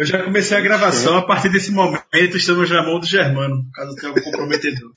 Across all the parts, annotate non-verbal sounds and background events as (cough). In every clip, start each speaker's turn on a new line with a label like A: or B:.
A: Eu já comecei a gravação, a partir desse momento estamos na mão do Germano, caso tenha algum comprometedor.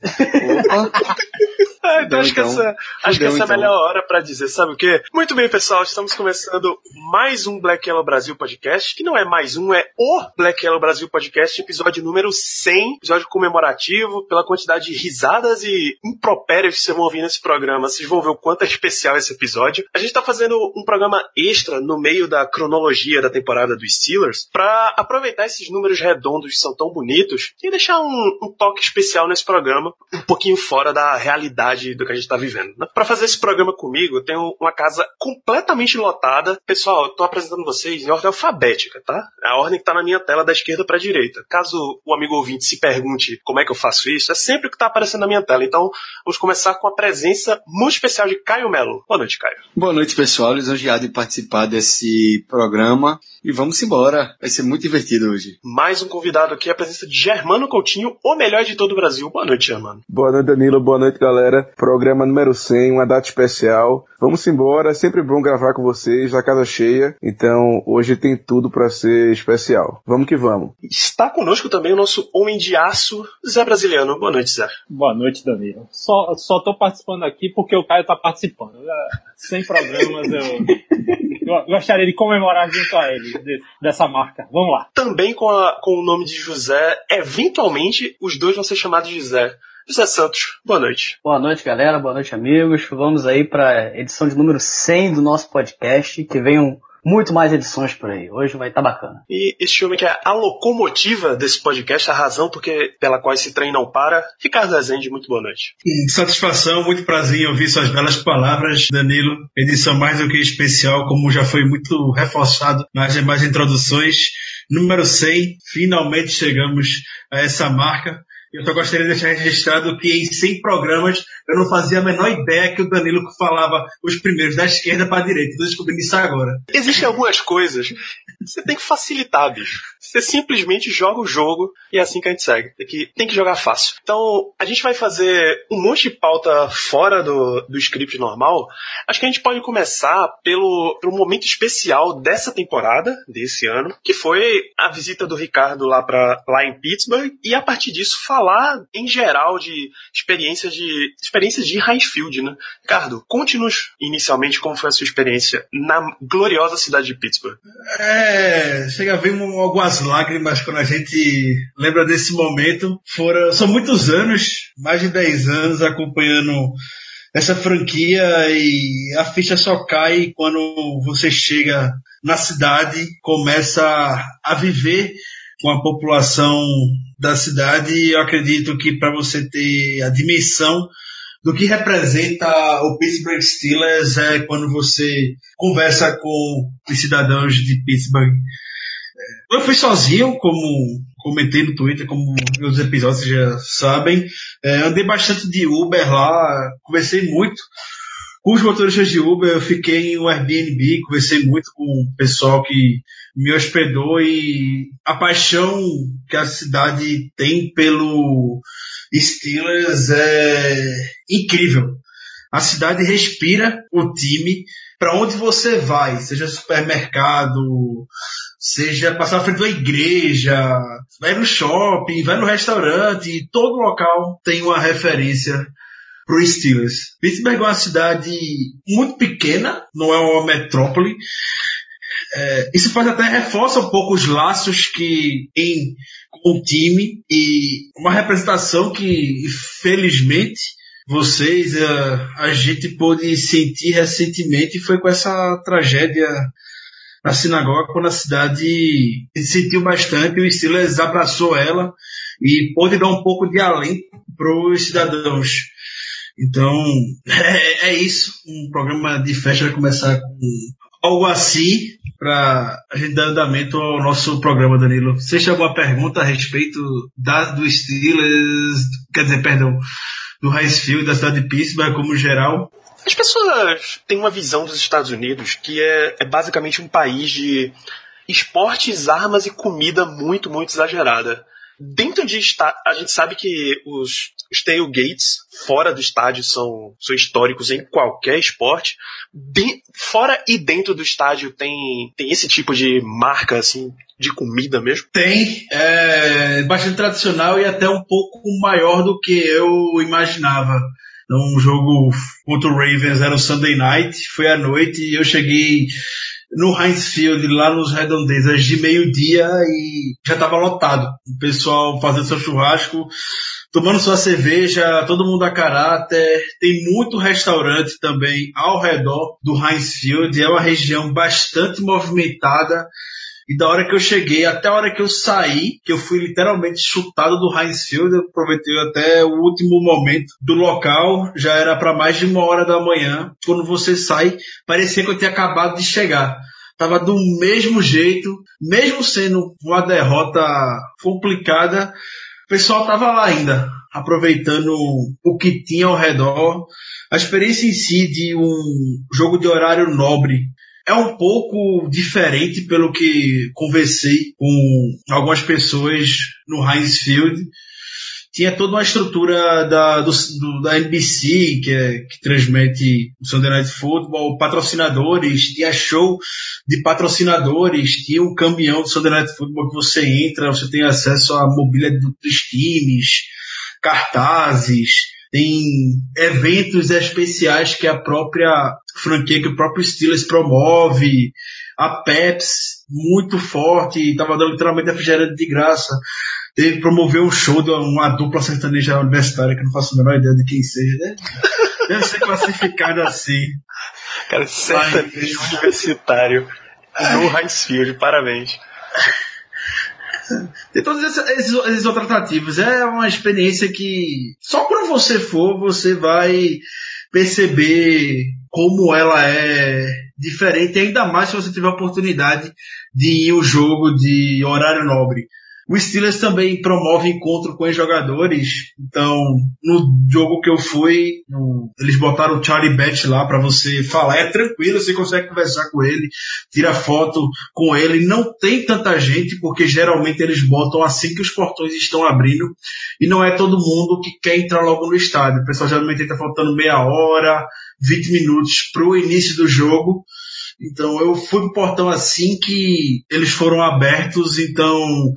B: Ah, então acho que
C: então.
B: essa, acho que essa é a
C: então.
B: melhor hora pra dizer, sabe o quê? Muito bem, pessoal, estamos começando mais um Black Yellow Brasil Podcast, que não é mais um, é o Black Yellow Brasil Podcast, episódio número 100, episódio comemorativo, pela quantidade de risadas e impropérios que vocês vão ouvir nesse programa. Vocês vão ver o quanto é especial esse episódio. A gente tá fazendo um programa extra no meio da cronologia da temporada dos Steelers, pra aproveitar esses números redondos que são tão bonitos e deixar um, um toque especial nesse programa, um pouquinho fora da realidade do que a gente tá vivendo. Pra fazer esse programa comigo, eu tenho uma casa completamente lotada. Pessoal, eu tô apresentando vocês em ordem alfabética, tá? A ordem que tá na minha tela da esquerda pra direita. Caso o amigo ouvinte se pergunte como é que eu faço isso, é sempre o que tá aparecendo na minha tela. Então, vamos começar com a presença muito especial de Caio Melo. Boa noite, Caio.
C: Boa noite, pessoal. Lisonjeado em participar desse programa. E vamos embora. Vai ser muito divertido hoje.
B: Mais um convidado aqui, a presença de Germano Coutinho, o melhor de todo o Brasil. Boa noite, Germano.
D: Boa noite, Danilo. Boa noite, galera. Programa número 100, uma data especial. Vamos embora. É sempre bom gravar com vocês, a casa cheia. Então, hoje tem tudo pra ser especial. Vamos que vamos.
B: Está conosco também o nosso homem de aço, Zé Brasiliano. Boa noite, Zé.
E: Boa noite, Danilo. Só, só tô participando aqui porque o Caio tá participando. É, Sem programas, eu, eu gostaria de comemorar junto a ele de- dessa marca. Vamos lá.
B: Também com, a- com o nome de José, eventualmente os dois vão ser chamados de José. José Santos, boa noite.
F: Boa noite, galera. Boa noite, amigos. Vamos aí para a edição de número 100 do nosso podcast. Que venham muito mais edições por aí. Hoje vai estar bacana.
B: E este homem que é a locomotiva desse podcast, a razão porque, pela qual esse trem não para, Ricardo Rezende, muito boa noite.
A: Satisfação, muito prazer em ouvir suas belas palavras, Danilo. Edição mais do que especial, como já foi muito reforçado nas demais introduções. Número 100, finalmente chegamos a essa marca. Eu só gostaria de deixar registrado que em 100 programas eu não fazia a menor ideia que o Danilo falava os primeiros da esquerda para a direita. Estou descobrindo isso agora.
B: Existem algumas coisas que você tem que facilitar, bicho. Você simplesmente joga o jogo e é assim que a gente segue. Tem que, tem que jogar fácil. Então, a gente vai fazer um monte de pauta fora do, do script normal. Acho que a gente pode começar pelo, pelo momento especial dessa temporada, desse ano, que foi a visita do Ricardo lá, pra, lá em Pittsburgh, e a partir disso falar em geral de experiências de experiências de Highfield, né? Ricardo, conte-nos inicialmente como foi a sua experiência na gloriosa cidade de Pittsburgh.
A: É, chega a ver um- algumas lágrimas quando a gente lembra desse momento. Foram, são muitos anos, mais de 10 anos acompanhando essa franquia e a ficha só cai quando você chega na cidade, começa a viver com a população da cidade. Eu acredito que para você ter a dimensão do que representa o Pittsburgh Steelers é quando você conversa com os cidadãos de Pittsburgh. Eu fui sozinho, como comentei no Twitter, como meus episódios já sabem. É, andei bastante de Uber lá, conversei muito com os motoristas de Uber, eu fiquei em um Airbnb, conversei muito com o pessoal que me hospedou e a paixão que a cidade tem pelo Steelers é incrível. A cidade respira o time para onde você vai, seja supermercado, seja passar na frente uma igreja, vai no shopping, vai no restaurante, todo local tem uma referência pro Steelers. Pittsburgh é uma cidade muito pequena, não é uma metrópole. É, isso faz até reforça um pouco os laços que tem com o time e uma representação que, felizmente, vocês, a, a gente pôde sentir recentemente foi com essa tragédia na sinagoga, quando a cidade se sentiu bastante, o Steelers abraçou ela e pôde dar um pouco de alento para os cidadãos. Então, (laughs) é, é isso. Um programa de festa vai começar com algo assim para a gente dar andamento ao nosso programa, Danilo. Você tem alguma pergunta a respeito da, do Steelers, quer dizer, perdão, do Highfield, da cidade de Pittsburgh como geral?
B: As pessoas têm uma visão dos Estados Unidos que é, é basicamente um país de esportes, armas e comida muito, muito exagerada. Dentro de está a gente sabe que os, os tailgates fora do estádio são, são históricos em qualquer esporte. De, fora e dentro do estádio tem, tem esse tipo de marca assim de comida mesmo?
A: Tem, é bastante tradicional e até um pouco maior do que eu imaginava. Um jogo contra o Ravens era o Sunday Night, foi à noite e eu cheguei no Heinz Field, lá nos redondezas, de meio-dia e já estava lotado. O pessoal fazendo seu churrasco, tomando sua cerveja, todo mundo a caráter. Tem muito restaurante também ao redor do Heinz Field. É uma região bastante movimentada. E da hora que eu cheguei até a hora que eu saí, que eu fui literalmente chutado do Heinz Field, eu aproveitei até o último momento do local, já era para mais de uma hora da manhã. Quando você sai, parecia que eu tinha acabado de chegar. Tava do mesmo jeito, mesmo sendo uma derrota complicada, o pessoal tava lá ainda, aproveitando o que tinha ao redor. A experiência em si de um jogo de horário nobre é um pouco diferente pelo que conversei com algumas pessoas no Heinz Field. Tinha toda uma estrutura da, do, do, da NBC, que, é, que transmite o Sunday Night Football, patrocinadores, tinha show de patrocinadores, tinha um caminhão do Sunday Night Football que você entra, você tem acesso à mobília dos times, cartazes, tem eventos especiais que a própria franquia, que o próprio Steelers promove, a Peps, muito forte, estava dando literalmente refrigerante de graça. Teve promover um show de uma dupla sertaneja universitária, que não faço a menor ideia de quem seja. Deve, (laughs) deve ser classificado assim.
B: Cara, sertanejo universitário no Highfield, parabéns.
A: Tem (laughs) todos esses, esses, outros atrativos. É uma experiência que só quando você for, você vai perceber como ela é diferente, ainda mais se você tiver a oportunidade de ir ao jogo de horário nobre. O Steelers também promove encontro com os jogadores. Então, no jogo que eu fui, no, eles botaram o Charlie Batch lá para você falar. É tranquilo, você consegue conversar com ele, tira foto com ele. Não tem tanta gente, porque geralmente eles botam assim que os portões estão abrindo. E não é todo mundo que quer entrar logo no estádio. O pessoal geralmente está faltando meia hora, 20 minutos pro início do jogo. Então eu fui pro portão assim que eles foram abertos, então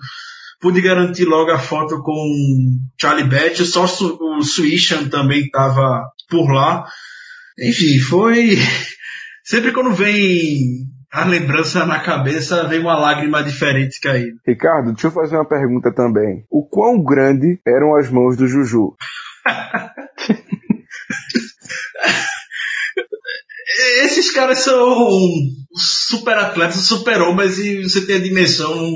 A: pude garantir logo a foto com Charlie Batch, só o Swishan também estava por lá. Enfim, foi. (laughs) Sempre quando vem a lembrança na cabeça, vem uma lágrima diferente caindo.
D: Ricardo, deixa eu fazer uma pergunta também. O quão grande eram as mãos do Juju? (laughs)
A: Esses caras são super atletas, super homens e você tem a dimensão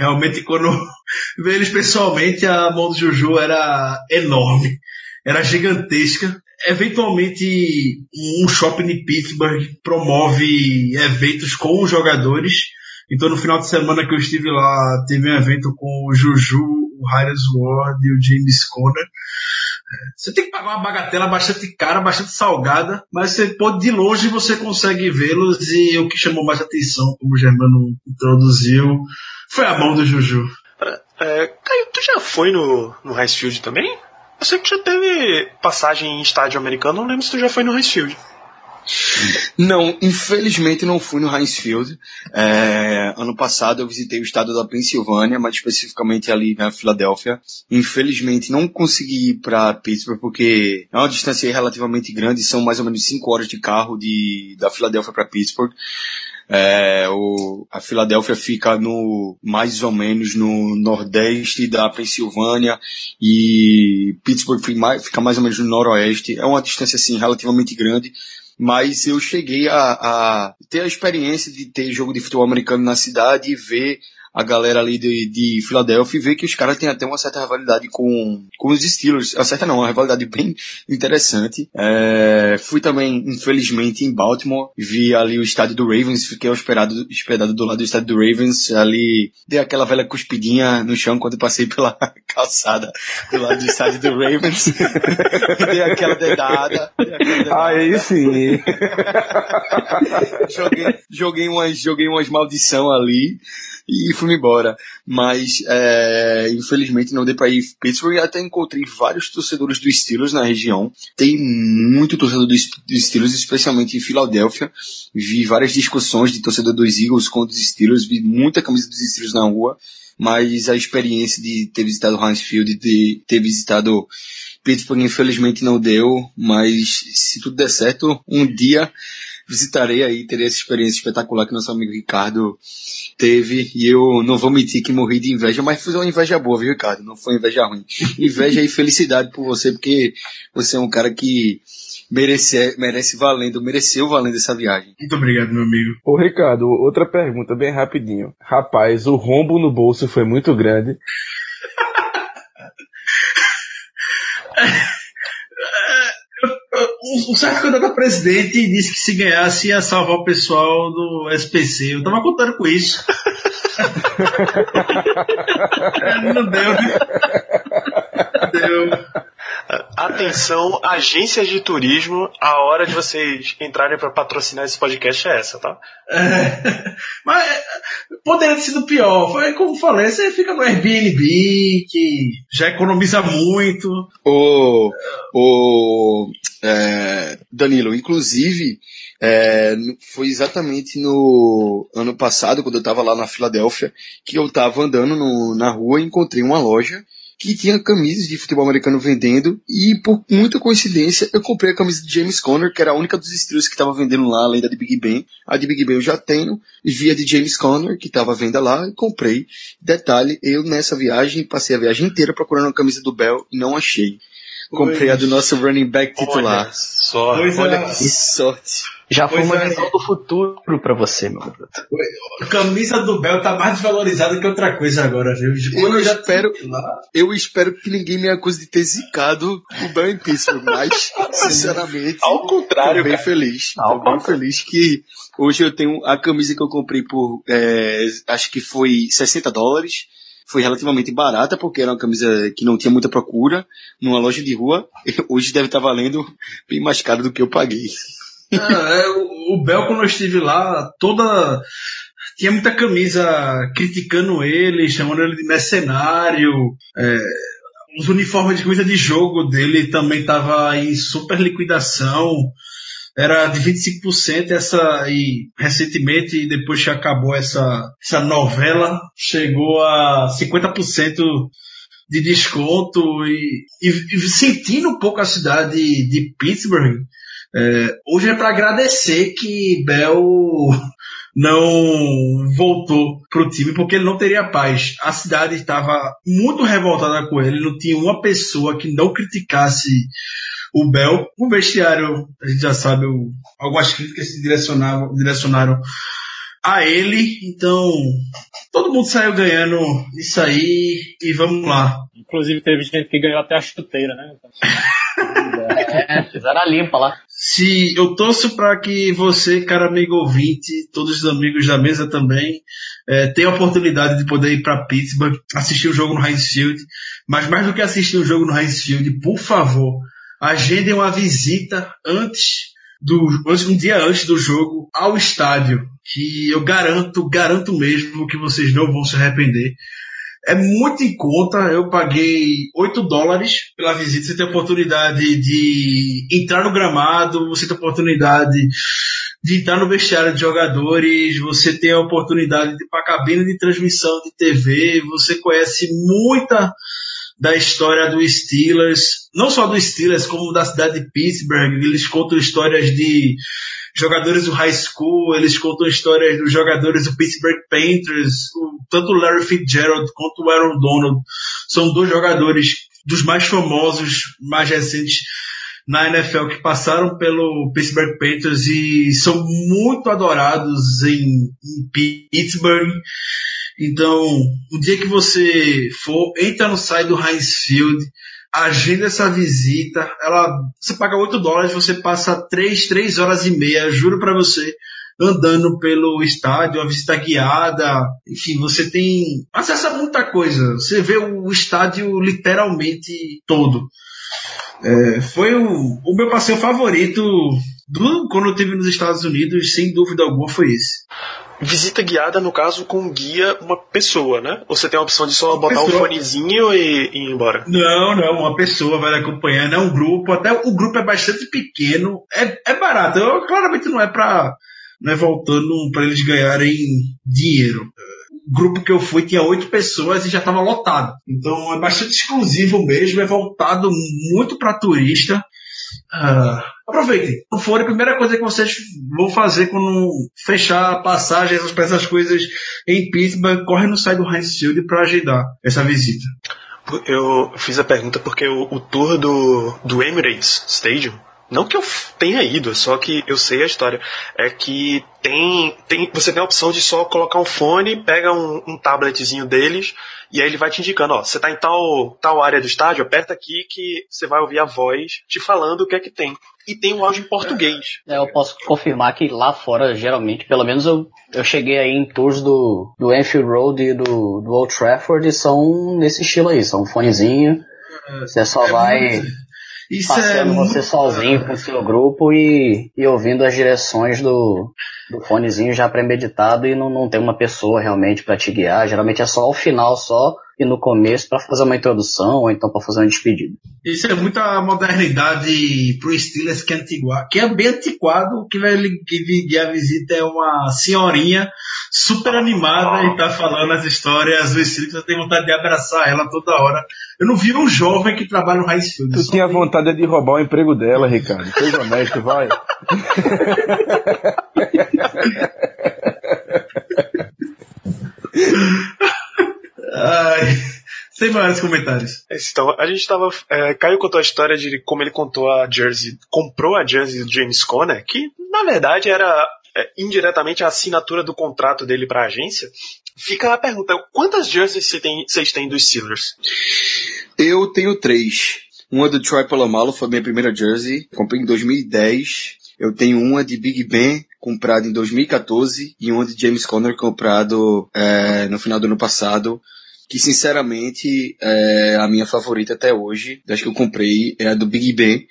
A: Realmente, quando (laughs) vi eles pessoalmente, a mão do Juju era enorme, era gigantesca. Eventualmente, um shopping de Pittsburgh promove eventos com os jogadores. Então, no final de semana que eu estive lá, teve um evento com o Juju, o Harris Ward e o James Conner. Você tem que pagar uma bagatela bastante cara, bastante salgada, mas você pode de longe você consegue vê-los e o que chamou mais atenção, como o Germano introduziu, foi a mão do Juju.
B: É, Caio, tu já foi no, no Highfield também? Eu sei que já teve passagem em estádio americano, não lembro se tu já foi no Highfield.
C: Não, infelizmente não fui no Heinz Field. É, ano passado eu visitei o estado da Pensilvânia, mais especificamente ali na Filadélfia. Infelizmente não consegui ir para Pittsburgh porque é uma distância relativamente grande, são mais ou menos 5 horas de carro de, da Filadélfia para Pittsburgh. É, o, a Filadélfia fica no mais ou menos no nordeste da Pensilvânia e Pittsburgh fica mais, ou menos no noroeste. É uma distância assim relativamente grande mas eu cheguei a, a, ter a experiência de ter jogo de futebol americano na cidade e ver a galera ali de, de Filadélfia e ver que os caras têm até uma certa rivalidade com, com os Steelers. A certa não, uma rivalidade bem interessante. É, fui também, infelizmente, em Baltimore, vi ali o estádio do Ravens, fiquei hospedado, hospedado do lado do estádio do Ravens, ali dei aquela velha cuspidinha no chão quando passei pela (laughs) calçada do lado do estádio do Ravens. (laughs) dei aquela dedada. Dei aquela dedada.
D: Aí sim. (laughs)
C: joguei, joguei umas, joguei umas maldição ali e fui embora. Mas, é, infelizmente não dei pra ir Pittsburgh. Até encontrei vários torcedores do Steelers na região. Tem muito torcedor do Steelers, especialmente em Filadélfia. Vi várias discussões de torcedor dos Eagles contra os Steelers. Vi muita camisa dos Steelers na rua. Mas a experiência de ter visitado Heinz Field, de ter visitado Pittsburgh, infelizmente não deu. Mas se tudo der certo, um dia visitarei aí, terei essa experiência espetacular que nosso amigo Ricardo teve, e eu não vou mentir que morri de inveja, mas foi uma inveja boa, viu, Ricardo? Não foi inveja ruim. Inveja e felicidade por você, porque você é um cara que merece, merece valendo, mereceu valendo essa viagem.
A: Muito obrigado, meu amigo.
D: Ô Ricardo, outra pergunta bem rapidinho. Rapaz, o rombo no bolso foi muito grande. (laughs)
A: Um certo candidato a presidente disse que se ganhasse ia salvar o pessoal do SPC. Eu tava contando com isso. (laughs) Não deu, né? Deu.
B: Atenção, agências de turismo, a hora de vocês entrarem para patrocinar esse podcast é essa, tá?
A: É, (laughs) mas é, poderia ter sido pior. Foi como falei, você fica no Airbnb, que já economiza muito.
C: O, o é, Danilo, inclusive, é, foi exatamente no ano passado, quando eu estava lá na Filadélfia, que eu estava andando no- na rua e encontrei uma loja que tinha camisas de futebol americano vendendo e por muita coincidência eu comprei a camisa de James Conner, que era a única dos estilos que estava vendendo lá, além da de Big Ben. A de Big Ben eu já tenho, e vi a de James Conner, que estava à venda lá, e comprei. Detalhe, eu nessa viagem, passei a viagem inteira procurando a camisa do Bell e não achei. Comprei a do nosso running back titular.
B: Olha só.
A: É.
C: Olha que sorte.
F: Já foi
A: Pois
F: uma
A: é.
F: visão do futuro pra você, meu garoto.
A: A camisa do Bel tá mais desvalorizada que outra coisa agora, viu? Quando
C: Eu
A: já
C: espero- Eu espero que ninguém me acuse de ter zicado o Bell em Pittsburgh, mas, sinceramente,
B: Ao contrário,
C: tô bem
B: cara.
C: feliz.
F: Ao
C: Tô bem feliz que hoje eu tenho a camisa que eu comprei por, é, acho que foi 60 dólares. Foi relativamente barata, porque era uma camisa que não tinha muita procura, numa loja de rua. (laughs) Hoje deve estar valendo bem mais caro do que eu paguei.
A: Ah, é, o, o Bel, quando eu estive lá, toda. Tinha muita camisa criticando ele, chamando ele de mercenário. é, os uniformes de camisa de jogo dele também tava em super liquidação. Era de 25% essa e recentemente, depois que acabou essa, essa novela, chegou a 50% de desconto e, e, e sentindo um pouco a cidade de Pittsburgh, é, hoje é para agradecer que Bell (laughs) não voltou pro time porque ele não teria paz. A cidade estava muito revoltada com ele, não tinha uma pessoa que não criticasse o Bell. O vestiário, a gente já sabe, algumas críticas se direcionavam, direcionaram a ele, então todo mundo saiu ganhando isso aí e vamos lá.
E: Inclusive teve gente que ganhou até a chuteira, né? (laughs)
F: É, fizeram a limpa lá.
A: Se eu torço para que você, cara amigo ouvinte, todos os amigos da mesa também, eh, tenha a oportunidade de poder ir para Pittsburgh, assistir o jogo no Heinz Field, mas mais do que assistir o jogo no Heinz Field, por favor, agendem uma visita antes do um dia antes do jogo ao estádio, que eu garanto, garanto mesmo que vocês não vão se arrepender. É muito em conta, eu paguei 8 dólares pela visita, você tem a oportunidade de entrar no gramado, você tem a oportunidade de entrar no vestiário de jogadores, você tem a oportunidade de ir para a cabine de transmissão de TV, você conhece muita da história do Steelers, não só do Steelers, como da cidade de Pittsburgh, eles contam histórias de jogadores do high school, eles contam histórias dos jogadores do Pittsburgh Panthers, o- tanto o Larry Fitzgerald quanto o Aaron Donald são dois jogadores dos mais famosos, mais recentes na NFL que passaram pelo Pittsburgh Panthers e são muito adorados em, em Pittsburgh. Então, o dia que você for, entra no site do Heinz Field, agenda essa visita, ela, você paga 8 dólares, você passa 3, 3 horas e meia, juro para você, andando pelo estádio, uma visita guiada, enfim, você tem acesso a muita coisa. Você vê o estádio literalmente todo. É, foi o, o meu passeio favorito do, quando eu estive nos Estados Unidos, sem dúvida alguma, foi esse.
B: Visita guiada, no caso, com guia uma pessoa, né? Ou você tem a opção de só
A: Uma
B: botar o
A: pessoa.
B: fonezinho e, e ir embora?
A: Não, não, uma pessoa vai acompanhando, é um grupo, até o grupo é bastante pequeno, é, é barato, eu, claramente não é pra, não é voltando para eles ganharem dinheiro. O grupo que eu fui tinha oito pessoas e já estava lotado. Então é bastante exclusivo mesmo, é voltado muito para turista. Ah, aproveitem. Não for a primeira coisa que vocês vão fazer quando fechar essas, essas coisas em Pittsburgh, corre no site do Heinz Field para agendar essa visita.
B: Eu fiz a pergunta porque o, o tour do, do Emirates Stadium, não que eu tenha ido, só que eu sei a história, é que tem, tem você tem a opção de só colocar um fone, pega um, um tabletzinho deles, e aí ele vai te indicando, ó, você tá em tal, tal área do estádio, aperta aqui que você vai ouvir a voz te falando o que é que tem. E tem um áudio em português.
F: É, eu posso confirmar que lá fora, geralmente, pelo menos eu, eu cheguei aí em tours do, do Anfield Road e do, do Old Trafford e são nesse estilo aí, são um fonezinho. Você só
A: É
F: vai
A: Isso é
F: passeando você
A: muito-
F: sozinho com o seu grupo e, e ouvindo as direções do, do fonezinho já premeditado e não, não tem uma pessoa realmente para te guiar. Geralmente é só ao final só e no começo para fazer uma introdução ou então para fazer uma despedida.
A: Isso é muita modernidade pro Steelers que é antiquado, que é bem antiquado, que vai que guiar a visita é uma senhorinha super animada e tá falando as histórias do Steelers, eu tenho vontade de abraçar ela toda hora. Eu não vi um jovem que trabalha no High Field.
D: Tu tinha vontade de roubar o emprego dela, Ricardo. Seja honesto, vai. (laughs)
A: Ai, (laughs) sem maiores comentários.
B: Então, a gente tava. É, Caio contou a história de como ele contou a jersey, comprou a jersey do James Conner, que na verdade era é, indiretamente a assinatura do contrato dele pra agência. Fica a pergunta: quantas jerseys você tem- vocês têm dos Steelers?
C: Eu tenho três. Uma do Troy Polamalu, foi minha primeira jersey. Comprei em 2010. Eu tenho uma de Big Ben, comprada em 2014. E uma de James Conner, comprado é, no final do ano passado. Que, sinceramente, é a minha favorita até hoje. Das que eu comprei é a do Big Ben.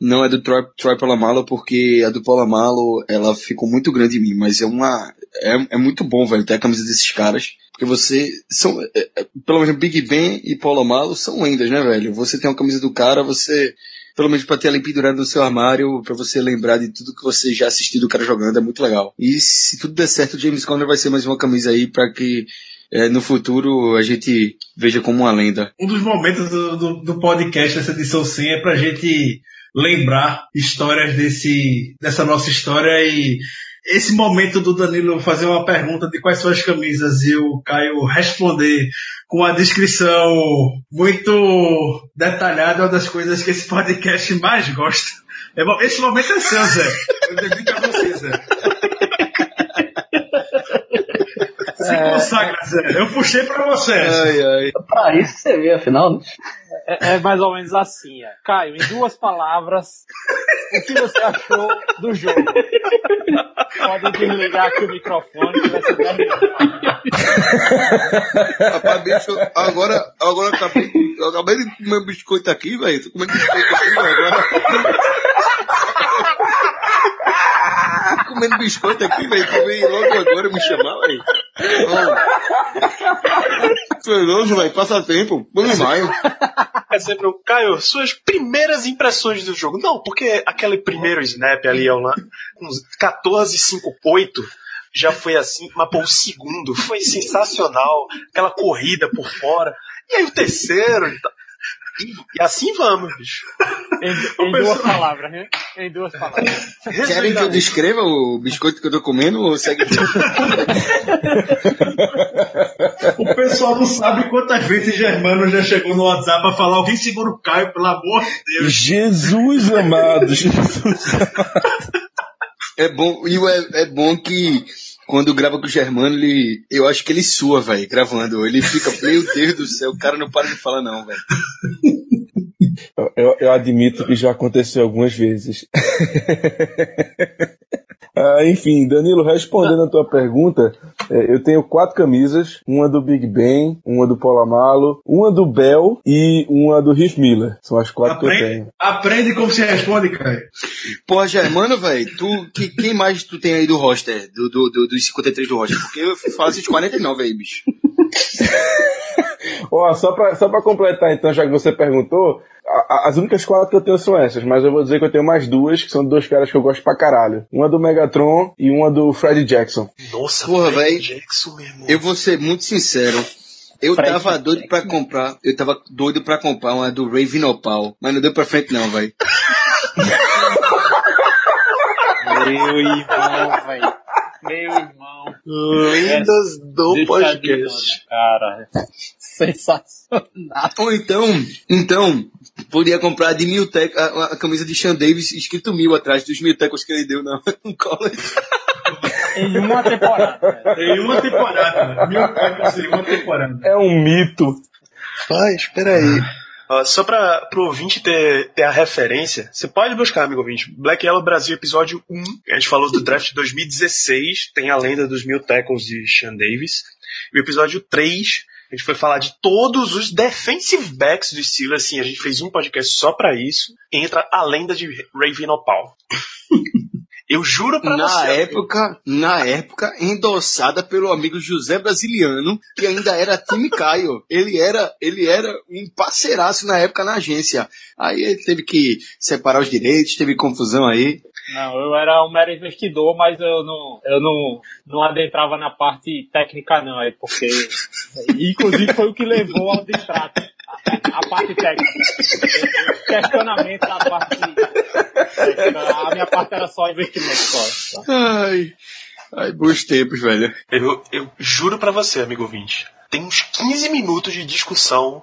C: Não é do Troy, Troy Polamalu, porque a do Polamalu, ela ficou muito grande em mim. Mas é uma... É, é muito bom, velho, ter a camisa desses caras. Porque você... São, é, é, pelo menos Big Ben e Paulo Malo são lendas, né, velho? Você tem uma camisa do cara, você, pelo menos pra ter ela pendurada no seu armário, pra você lembrar de tudo que você já assistiu do cara jogando, é muito legal. E se tudo der certo, o James Conner vai ser mais uma camisa aí pra que é, no futuro a gente veja como uma lenda.
A: Um dos momentos do, do, do podcast, dessa edição 100, é pra gente lembrar histórias desse, dessa nossa história e esse momento do Danilo fazer uma pergunta de quais são as camisas e o Caio responder com uma descrição muito detalhada é uma das coisas que esse podcast mais gosta. É esse momento é seu, Zé. Eu dedico a você, Zé. Se consagra, Zé. Eu puxei pra você.
C: Ai, ai.
F: Pra isso que você vê, afinal. né?
E: É, é mais ou menos assim, é. Caio, em duas palavras, o que você achou do jogo? Pode desligar aqui o microfone que vai ser 10 minutos.
C: Rapaz, bicho, agora, agora eu acabei, eu acabei de comer um biscoito aqui, velho. Tô comendo biscoito aqui, velho, agora. Tô comendo biscoito aqui, velho. Tu veio logo agora me chamar, velho. Ô. Feroso, velho. Passa tempo. Vamos maio.
B: É sempre o Caio, suas primeiras impressões do jogo. Não, porque aquele primeiro snap ali, lá, uns 14, 5, 8, já foi assim, mas pô, o segundo foi sensacional. Aquela corrida por fora. E aí o terceiro. E, assim vamos, bicho.
E: Em, em duas palavras, né? Em duas palavras.
C: Querem que eu descreva o biscoito que eu tô comendo ou segue? (laughs)
A: O pessoal não sabe quantas vezes Germano já chegou no WhatsApp pra falar alguém segura o Caio, pelo amor de Deus.
D: Jesus amado, Jesus. (laughs)
C: É bom, e o- é, é bom que quando grava com o Germano, ele, eu acho que ele sua, velho, gravando. Ele fica, (laughs) meu Deus do céu, o cara não para de falar não, velho.
D: Eu, eu admito que já aconteceu algumas vezes. (laughs) Ah, enfim, Danilo, respondendo a tua pergunta, eh, eu tenho quatro camisas, uma do Big Ben, uma do Polamalo, uma do Bell e uma do Riff Miller. São as quatro que eu
A: Aprende,
D: tenho.
A: aprende como se responde, Caio.
C: Porra, Germano, velho, tu, que, quem mais tu tem aí do roster, do, do, do, dos 53 do roster? Porque eu falo esses 49 aí, bicho. (laughs)
D: Ó, só pra, só pra completar então, já que você perguntou, a- as únicas quatro que eu tenho são essas, mas eu vou dizer que eu tenho mais duas, que são dois caras que eu gosto pra caralho. Uma do Megatron e uma do Fred Jackson.
B: Nossa,
C: Porra, véi.
B: Jackson, meu irmão.
C: Eu vou ser muito sincero. Eu
E: Fred
C: tava doido pra comprar, eu tava doido pra comprar uma do Raven Opal, mas não deu pra frente não, velho.
E: Meu irmão, velho. Meu irmão.
B: Lendas do podcast.
E: cara. (laughs) Sensacional.
C: Ou então, então, podia comprar de mil tec, a, a camisa de Sean Davis escrito mil atrás dos mil tecos que ele deu na, (laughs) no college.
E: Em uma temporada.
A: Em uma temporada. Mil tecos em uma temporada.
D: É um mito.
B: Vai, espera aí. Só pra, pro ouvinte ter, ter a referência, você pode buscar, amigo ouvinte, Black Yellow Brasil, episódio 1. A gente falou do draft de 2016, tem a lenda dos mil tackles de Sean Davis. E o episódio 3, a gente foi falar de todos os defensive backs do Steelers, assim, a gente fez um podcast só pra isso. Entra a lenda de Raven Opal. (laughs) Eu juro pra
C: Na
B: você.
C: época, na época, endossada pelo amigo José Brasiliano, que ainda era time Caio. Ele era, ele era um parceiraço na época na agência. Aí ele teve que separar os direitos, teve confusão aí.
E: Não, eu era um mero investidor, mas eu não, eu não, não adentrava na parte técnica não, é porque, (laughs) inclusive foi o que levou ao distrato, a, a parte técnica, o questionamento da parte técnica, a minha parte era só investimento só.
C: Ai, ai, bons tempos, velho.
B: Eu, eu juro pra você, amigo ouvinte, tem uns 15 minutos de discussão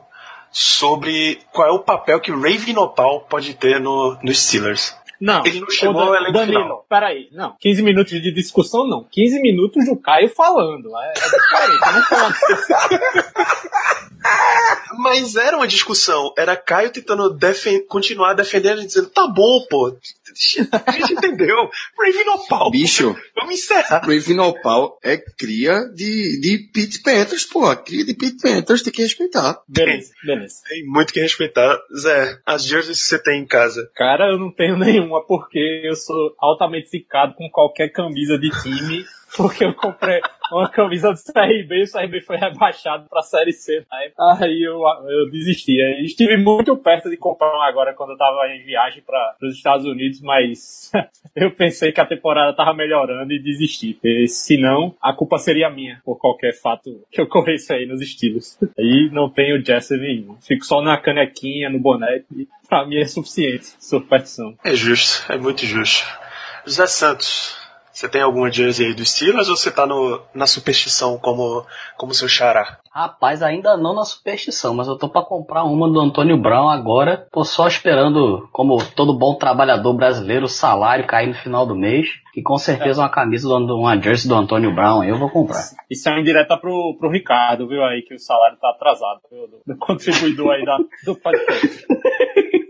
B: sobre qual é o papel que o Raven Opal pode ter no, no Steelers.
E: Não,
B: Ele não chegou ao elenco
E: Danilo,
B: final.
E: peraí, não, 15 minutos de discussão não, 15 minutos do Caio falando, é, é diferente, eu não discussão. (laughs)
B: Mas era uma discussão, era Caio tentando defen- continuar defendendo, dizendo, tá bom, pô, a gente entendeu, (laughs) Raven Opal,
C: Bicho,
B: vamos encerrar.
C: Raven Opal é cria de, de Pit Panthers, porra. Cria de Pit Panthers, tem que respeitar.
E: Beleza, beleza.
B: Tem muito que respeitar. Zé, as jerseys que você tem em casa.
E: Cara, eu não tenho nenhuma porque eu sou altamente zicado com qualquer camisa de time. Porque eu comprei uma camisa do CRB o CRB foi rebaixado pra Série C. Aí, aí eu, eu desisti. Aí estive muito perto de comprar uma agora quando eu tava em viagem para os Estados Unidos, mas (laughs) eu pensei que a temporada tava melhorando e desisti. E, senão, a culpa seria minha por qualquer fato que ocorresse aí nos estilos. Aí não tenho Jesse nenhum. Fico só na canequinha, no boné. E pra mim é suficiente. Superstição.
B: É justo, é muito justo. José Santos, você tem alguma jersey aí do Steelers ou você tá no, na superstição como, como seu xará?
F: Rapaz, ainda não na superstição, mas eu tô pra comprar uma do Antônio Brown agora. Tô só esperando, como todo bom trabalhador brasileiro, o salário cair no final do mês. E com certeza uma camisa, do, uma jersey do Antônio Brown eu vou comprar.
E: Isso é uma indireta pro, pro Ricardo, viu aí, que o salário tá atrasado, viu, do, do contribuidor aí da, do podcast. (laughs)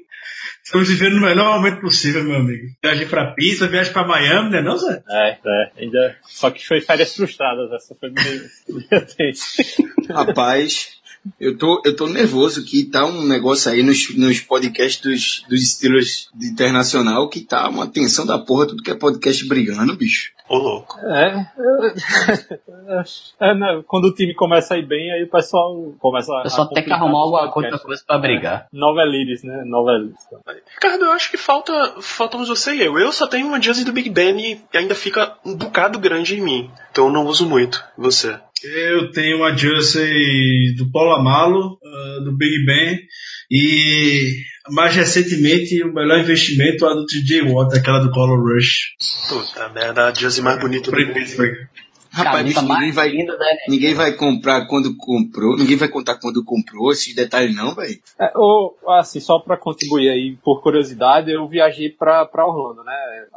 A: Estamos vivendo no melhor momento possível, meu amigo. Viagem pra Pisa, viagem pra Miami, né não, Zé?
E: É, é, ainda. Só que foi férias frustradas, essa foi meio, meio tenso.
C: Rapaz, eu tô, eu tô nervoso que tá um negócio aí nos, nos podcasts dos, dos Steelers de internacional que tá uma tensão da porra, tudo que é podcast brigando, bicho.
B: Ô louco.
E: É, é, (laughs) é, né, quando o time começa a ir bem, aí o pessoal começa a.
F: Eu só tenho que arrumar alguma outra coisa pra brigar.
E: Novelires, né? Novelires.
B: Ricardo, eu acho que falta, faltamos você e eu. Eu só tenho uma jersey do Big Ben e ainda fica um bocado grande em mim. Então eu não uso muito. Você.
A: Eu tenho uma jersey do Paulo Amalo, uh, do Big Ben, e mais recentemente o melhor investimento a do TJ Watt, aquela do Color Rush.
B: Puta merda, a jersey mais bonita do mundo.
C: Rapaz, bicho, ninguém vai,
F: linda da NFL.
C: ninguém vai comprar quando comprou, ninguém vai contar quando comprou esses detalhes não, velho.
E: É, ou, assim, só pra contribuir aí, por curiosidade, eu viajei pra, pra Orlando, né?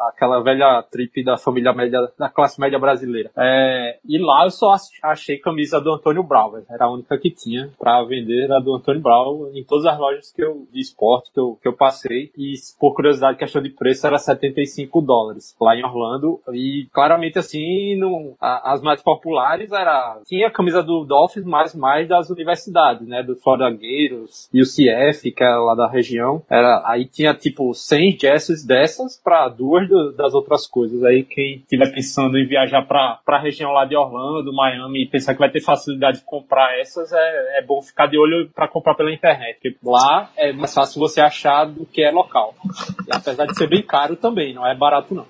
E: Aquela velha trip da família média, da classe média brasileira. É, e lá eu só ach- achei camisa do Antônio Brown, velho. Era a única que tinha pra vender, era do Antônio Brown, em todas as lojas que eu, de esporte que eu, que eu passei. E, por curiosidade, questão de preço, era 75 dólares lá em Orlando. E, claramente, assim, a- as mais populares era, tinha a camisa do Dolphins, mas mais das universidades, né? Do Florida Gators, UCF, que é lá da região. Era, aí tinha, tipo, 100 jerseys dessas para duas do- das outras coisas. Aí quem estiver pensando em viajar para a região lá de Orlando, Miami, e pensar que vai ter facilidade de comprar essas, é, é bom ficar de olho para comprar pela internet, porque lá é mais fácil você achar do que é local. E apesar de ser bem caro também, não é barato não.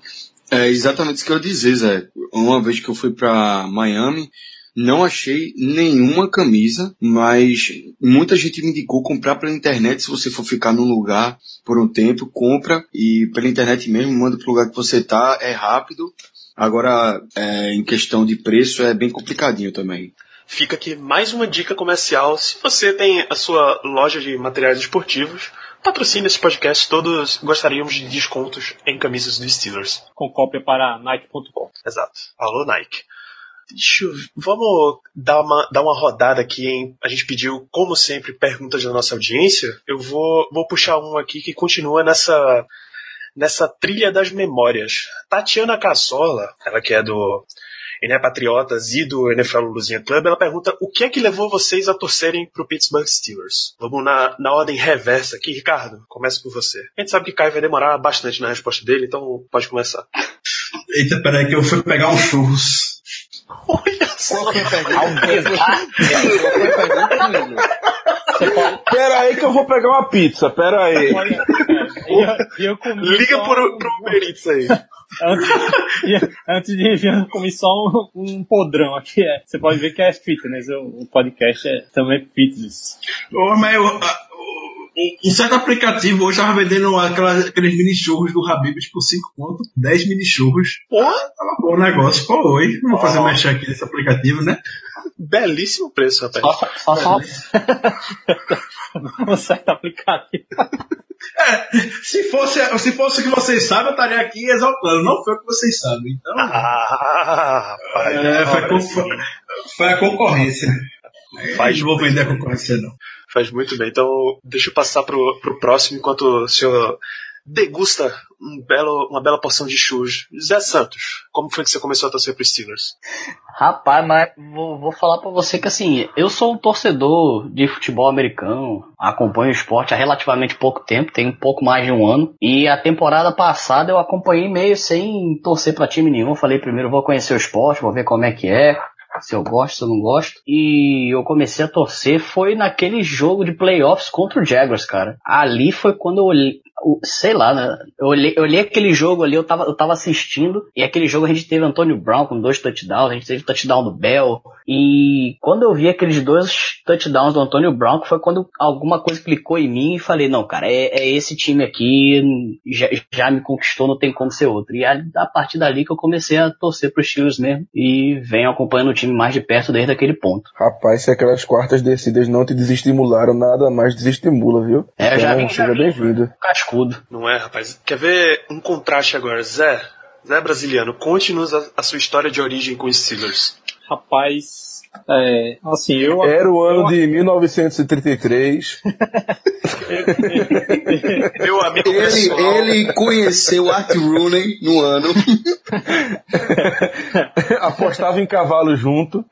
C: É exatamente isso que eu ia dizer, Zé. Uma vez que eu fui pra Miami, não achei nenhuma camisa, mas muita gente me indicou comprar pela internet. Se você for ficar num lugar por um tempo, compra e pela internet mesmo, manda pro lugar que você tá, é rápido. Agora, é, em questão de preço, é bem complicadinho também.
B: Fica aqui mais uma dica comercial. Se você tem a sua loja de materiais esportivos, patrocine esse podcast. Todos gostaríamos de descontos em camisas do Steelers.
E: Com cópia para Nike.com.
B: Exato. Alô, Nike. Deixa eu... Vamos dar uma, dar uma rodada aqui, hein? A gente pediu, como sempre, perguntas da nossa audiência. Eu vou, vou puxar um aqui que continua nessa, nessa trilha das memórias. Tatiana Cassola, ela que é do NE Patriotas e do NFL Luzinha Club, ela pergunta o que é que levou vocês a torcerem pro Pittsburgh Steelers? Vamos na, na ordem reversa aqui. Ricardo, começa por você. A gente sabe que Caio vai demorar bastante na resposta dele, então pode começar.
A: Eita, peraí que eu fui pegar um churros.
B: Olha só!
C: Qual foi a pergunta?
E: Você pode,
D: Pera aí que eu vou pegar uma pizza, pera aí.
E: pode é, e eu, eu comi
B: Liga
E: só
B: pro,
E: um-
B: pro Uber Eats aí.
E: Antes, (laughs) antes de vir, eu comi só um, um podrão aqui. É. Você pode ver que é fitness. O, o podcast é também fitness.
A: Ô, mas eu, a- um certo aplicativo hoje tava vendendo aquelas, aqueles mini churros do Habibs por 5 conto, 10 mini churros.
B: Porra,
A: Tava bom o negócio. Pô, oi. Não vou fazer mexer aqui nesse aplicativo, né?
B: belíssimo preço, rapaz.
F: Só, só, só, (laughs)
E: Um certo aplicativo. (laughs)
A: Se fosse, se fosse o que vocês sabem, eu estaria aqui exaltando. Não foi o que vocês sabem. Então,
B: Ah, rapaz.
A: é, foi,
B: sim.
A: foi a concorrência.
B: Faz (laughs)
A: Não vou vender a concorrência, não.
B: Faz muito bem. Então, deixa eu passar pro, pro próximo enquanto o senhor degusta um belo, uma bela porção de churros. Zé Santos, como foi que você começou a torcer pro Steelers?
F: Rapaz, mas vou, vou falar pra você que assim, eu sou um torcedor de futebol americano, acompanho o esporte há relativamente pouco tempo, tem um pouco mais de um ano, e a temporada passada eu acompanhei meio sem torcer pra time nenhum. Falei primeiro vou conhecer o esporte, vou ver como é que é, se eu gosto, se eu não gosto. E eu comecei a torcer foi naquele jogo de playoffs contra o Jaguars, cara. Ali foi quando eu olhei, sei lá, né? Eu olhei, eu olhei aquele jogo ali, eu tava, eu tava assistindo, e aquele jogo a gente teve Antônio Brown com dois touchdowns, a gente teve touchdown do Bell, e quando eu vi aqueles dois touchdowns do Antônio Brown, foi quando alguma coisa clicou em mim e falei, não, cara, é, é esse time aqui, já, já me conquistou, não tem como ser outro. E a, a partir dali que eu comecei a torcer pros Steelers mesmo, e venho acompanhando o time mais de perto desde aquele ponto.
D: Rapaz, se aquelas quartas descidas não te desestimularam, nada mais desestimula, viu?
F: É, já
D: então,
F: já
D: seja
F: vi.
D: bem-vindo.
F: Cascudo.
B: Não é, rapaz? Quer ver um contraste agora? Zé, Zé brasiliano, conte-nos a, a sua história de origem com os Steelers.
E: Rapaz, é, assim, eu.
D: Era o ano
E: eu-
D: de 1933.
B: Meu amigo
C: Ele,
B: pessoal.
C: ele conheceu Art Rooney no ano. (laughs)
D: Apostava em cavalo junto.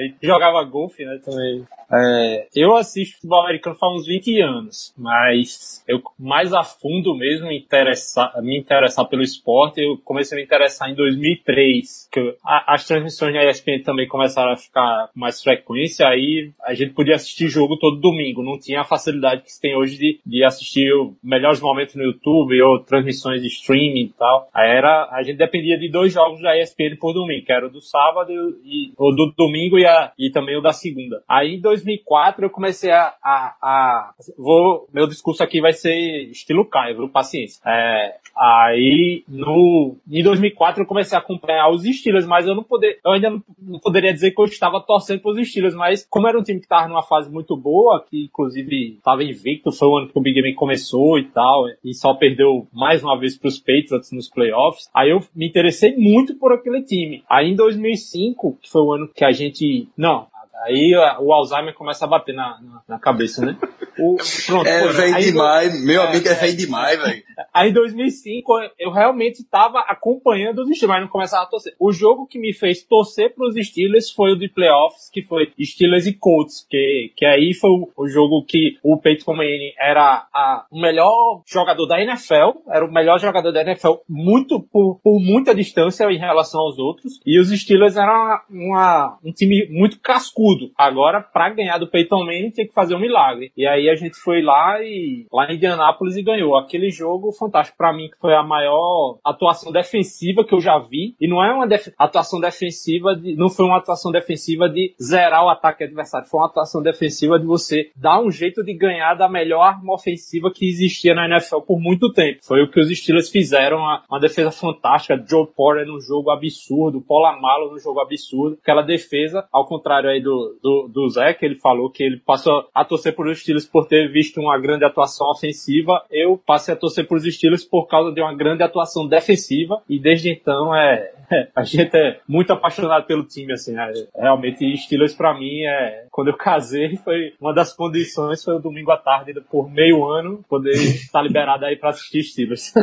E: Ele jogava golfe, né, também. É, eu assisto futebol americano faz uns 20 anos, mas eu mais a fundo mesmo me interessar, me interessar pelo esporte, eu comecei a me interessar em 2003, que eu, a, as transmissões na ESPN também começaram a ficar com mais frequência, aí a gente podia assistir jogo todo domingo, não tinha a facilidade que se tem hoje de, de assistir melhores momentos no YouTube ou transmissões de streaming e tal. Aí era, a gente dependia de dois jogos da ESPN por domingo, que era o do sábado e o do domingo e, a, e também o da segunda. Aí em 2004 eu comecei a, a, a vou, meu discurso aqui vai ser estilo Caio? Paciência. É, aí no, em 2004 eu comecei a acompanhar os Steelers, mas eu não poder, eu ainda não, não poderia dizer que eu estava torcendo para os Steelers, mas como era um time que estava numa fase muito boa, que inclusive estava invicto, foi o ano que o Big Game começou e tal, e só perdeu mais uma vez para os Patriots nos playoffs. Aí eu me interessei muito por aquele time. Aí em 2005, que foi o ano que a gente, não, Aí o Alzheimer começa a bater na, na, na cabeça, né? O,
C: pronto, é velho demais, meu amigo é velho demais, velho.
E: Aí em 2005 eu realmente estava acompanhando os Steelers, mas não começava a torcer. O jogo que me fez torcer para os Steelers foi o de playoffs, que foi Steelers e Colts, que, que aí foi o, o jogo que o Peyton Manning era a, o melhor jogador da NFL, era o melhor jogador da NFL muito por, por muita distância em relação aos outros, e os Steelers eram uma, uma, um time muito cascudo. Agora, para ganhar do Peyton Manning, tinha que fazer um milagre. E aí a gente foi lá e lá em Indianápolis e ganhou. Aquele jogo fantástico para mim, que foi a maior atuação defensiva que eu já vi. E não é uma def atuação defensiva de, não foi uma atuação defensiva de zerar o ataque adversário, foi uma atuação defensiva de você dar um jeito de ganhar da melhor arma ofensiva que existia na NFL por muito tempo. Foi o que os Steelers fizeram, uma, uma defesa fantástica, Joe Porter num jogo absurdo, Polamalo num jogo absurdo. Aquela defesa, ao contrário aí do, do, do Zé, que ele falou que ele passou a torcer por os Steelers por ter visto uma grande atuação ofensiva, eu passei a torcer por os Steelers por causa de uma grande atuação defensiva e desde então é, (laughs) é a gente é muito apaixonado pelo time assim, é, realmente Steelers para mim é quando eu casei (laughs) foi uma das condições foi o domingo à tarde por meio ano poder estar liberado aí para assistir Steelers. (laughs)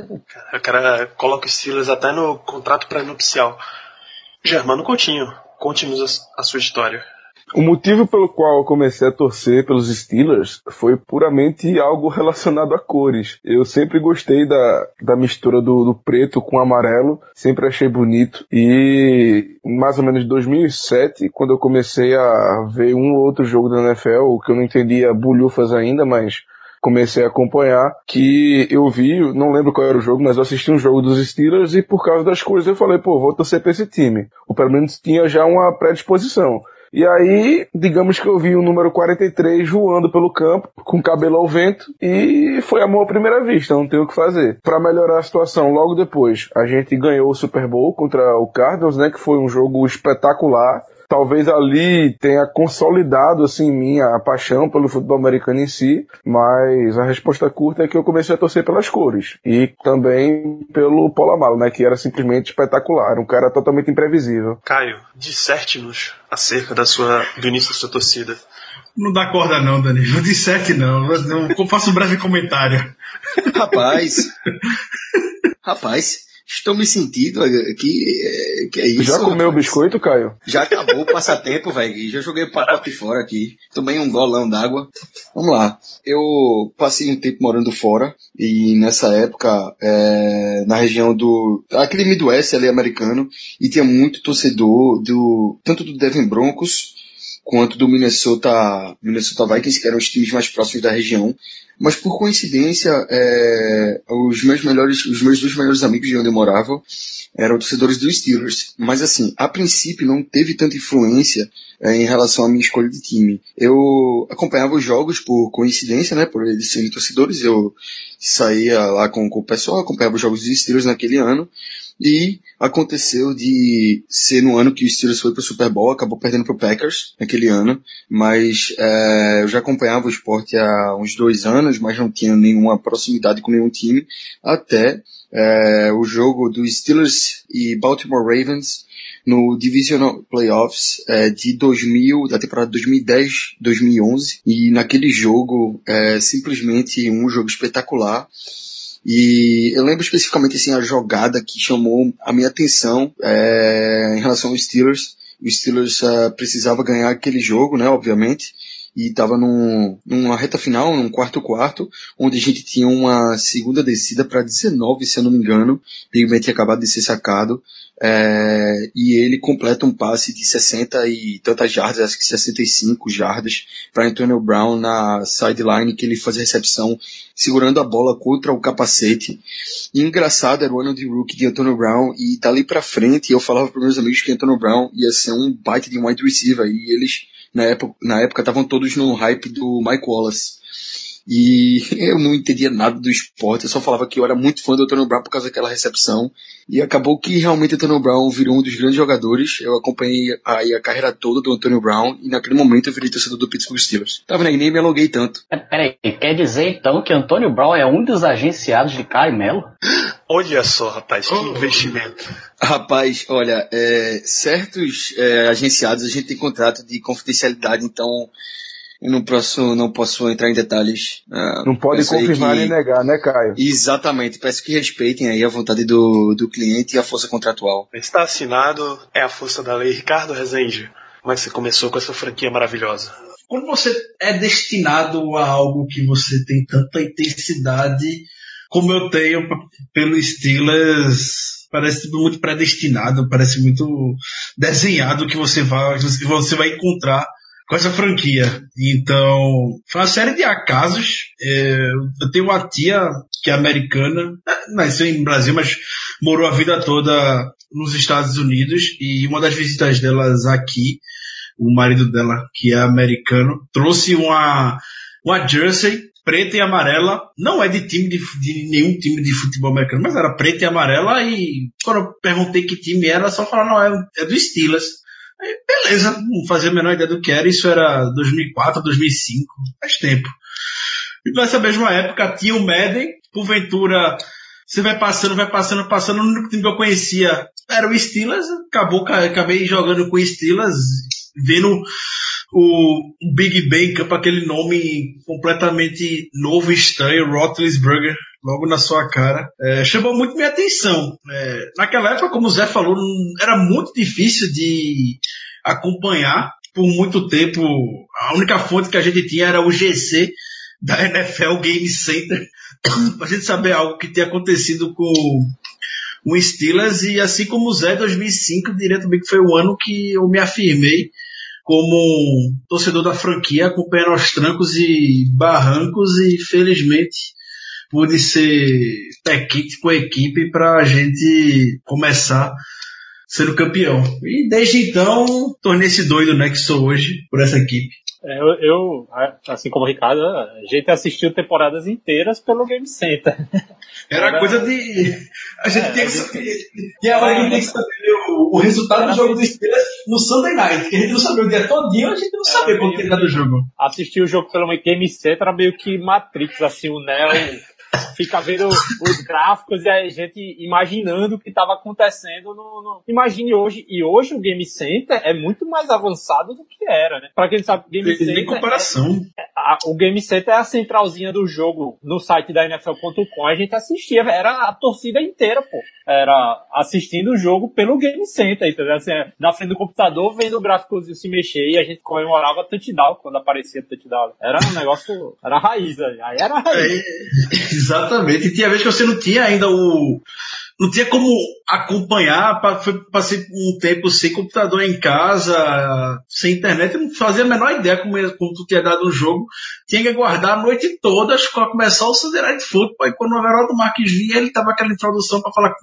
B: O cara coloca Steelers até no contrato pré-nupcial. Germano Coutinho, conte-nos a sua história.
D: O motivo pelo qual eu comecei a torcer pelos Steelers foi puramente algo relacionado a cores. Eu sempre gostei da, da mistura do, do preto com amarelo, sempre achei bonito. E mais ou menos em 2007, quando eu comecei a ver um ou outro jogo da NFL, o que eu não entendia bulhufas ainda, mas comecei a acompanhar, que eu vi, não lembro qual era o jogo, mas eu assisti um jogo dos Steelers e por causa das cores eu falei, pô, vou torcer pra esse time. Ou pelo menos tinha já uma predisposição. E aí, digamos que eu vi o número 43 voando pelo campo, com cabelo ao vento, e foi amor à primeira vista, não tem o que fazer. Para melhorar a situação, logo depois, a gente ganhou o Super Bowl contra o Cardinals, né, que foi um jogo espetacular talvez ali tenha consolidado assim minha a paixão pelo futebol americano em si, mas a resposta curta é que eu comecei a torcer pelas cores e também pelo Polamalo, né, que era simplesmente espetacular, um cara totalmente imprevisível.
B: Caio, disserte-nos acerca da sua do início da sua torcida.
A: Não dá corda não, Dani. Não disserte não. Eu faço um breve comentário.
C: Rapaz. Rapaz. Estou me sentindo que, que é isso.
D: Já comeu o biscoito, Caio?
C: Já acabou o passatempo, velho. Já joguei o pacote fora aqui. Tomei um golão d'água. Vamos lá. Eu passei um tempo morando fora e nessa época, é, na região do, aquele Midwest ali americano, e tinha muito torcedor do, tanto do Devon Broncos, quanto do Minnesota, Minnesota Vikings, que eram os times mais próximos da região. Mas por coincidência, é, os meus melhores, os meus dois melhores amigos de onde eu morava eram torcedores dos Steelers. Mas assim, a princípio não teve tanta influência é, em relação à minha escolha de time. Eu acompanhava os jogos por coincidência, né, por eles serem torcedores. Eu saía lá com, com o pessoal, acompanhava os jogos dos Steelers naquele ano. E aconteceu de ser no ano que o Steelers foi pro Super Bowl, acabou perdendo pro Packers naquele ano, mas é, eu já acompanhava o esporte há uns dois anos, mas não tinha nenhuma proximidade com nenhum time, até é, o jogo do Steelers e Baltimore Ravens no Divisional Playoffs é, de 2000, da temporada 2010-2011, e naquele jogo é simplesmente um jogo espetacular. E eu lembro especificamente assim a jogada que chamou a minha atenção é, em relação aos Steelers. O Steelers uh, precisava ganhar aquele jogo, né, obviamente e estava num, numa reta final, num quarto quarto, onde a gente tinha uma segunda descida para 19, se eu não me engano. Big Ben tinha acabado de ser sacado. É, e ele completa um passe de 60 e tantas jardas, acho que 65 jardas, para Antonio Brown na sideline, que ele faz a recepção segurando a bola contra o capacete. E engraçado, era o ano de rookie de Antonio Brown, e dali para frente eu falava para meus amigos que Antonio Brown ia ser um baita de wide receiver, e eles na época estavam todos no hype do Mike Wallace. E (laughs) eu não entendia nada do esporte, eu só falava que eu era muito fã do Antonio Brown por causa daquela recepção. E acabou que realmente o Antonio Brown virou um dos grandes jogadores. Eu acompanhei aí a carreira toda do Antonio Brown e naquele momento eu virei torcedor do Pittsburgh Steelers. Tava vendo nem me alonguei tanto.
F: Peraí, quer dizer então que Antonio Brown é um dos agenciados de Caio Melo? (gasps)
B: Olha só, rapaz, que investimento.
C: Rapaz, olha, é, certos é, agenciados a gente tem contrato de confidencialidade, então eu não posso, não posso entrar em detalhes. Uh,
D: não pode confirmar que... nem negar, né, Caio?
C: Exatamente. Peço que respeitem aí a vontade do, do cliente e a força contratual.
B: Está assinado, é a força da lei. Ricardo Rezende, como é que você começou com essa franquia maravilhosa?
A: Quando você é destinado a algo que você tem tanta intensidade como eu tenho pelo Steelers, parece tudo muito predestinado, parece muito desenhado que você vai, que você vai encontrar com essa franquia. Então, foi uma série de acasos. É, eu tenho uma tia que é americana, é, nasceu em Brasil, mas morou a vida toda nos Estados Unidos e uma das visitas delas aqui, o marido dela, que é americano, trouxe uma, uma jersey preta e amarela, não é de time de, de, nenhum time de futebol americano, mas era preta e amarela e quando eu perguntei que time era, só falaram, não, é, é do Steelers. Aí, beleza, não fazia a menor ideia do que era, isso era 2004, 2005, faz tempo. E nessa mesma época tinha o Madden, porventura, você vai passando, vai passando, passando, o único time que eu conhecia era o Steelers, acabou, acabei jogando com o Steelers, vendo o Big Ben Cup, aquele nome completamente novo, estranho, Roethlisberger, logo na sua cara, é, chamou muito minha atenção. É, naquela época, como o Zé falou, era muito difícil de acompanhar por muito tempo. A única fonte que a gente tinha era o GC da (laughs) NFL Game Center, pra gente saber algo que tinha acontecido com o Steelers e assim como o Zé 2005, diria também que foi o ano que eu me afirmei como torcedor da franquia, acompanhando aos trancos e barrancos e felizmente pude ser tech com a equipe para a gente começar sendo campeão. E desde então, tornei esse doido né, que sou hoje por essa equipe.
E: É, eu, eu, assim como o Ricardo, a gente assistiu temporadas inteiras pelo Game Center. (laughs)
A: Era, Era coisa de. A gente é, tem que saber. E agora a gente tem que saber o, o resultado do jogo do Steelers no Sunday Night, que a gente não sabia o dia todinho, a gente não sabia qual que era do jogo.
E: Assistir o jogo pelo Game Center era meio que Matrix, assim, o Neo fica vendo os gráficos e a gente imaginando o que estava acontecendo no, no, Imagine hoje, e hoje o Game Center é muito mais avançado do que era, né? Pra quem não sabe, Game
A: Tem
E: Center.
A: Nem comparação.
E: É, a, o Game Center é a centralzinha do jogo no site da NFL.com. A gente assistia, era a torcida inteira, pô. Era assistindo o jogo pelo Game Center, entendeu? Assim, é, na frente do computador, vendo o gráfico se mexer e a gente comemorava touchdown quando aparecia touchdown. Era um negócio, era raiz, aí era raiz.
A: É, exatamente. E tinha vez que você não tinha ainda o, não tinha como acompanhar, passei um tempo sem computador em casa, sem internet, não fazia a menor ideia como, como tu tinha dado o jogo. Tinha que aguardar a noite toda para começar o Sunday Night Football. E quando o Everaldo Marques vinha, ele tava aquela introdução para falar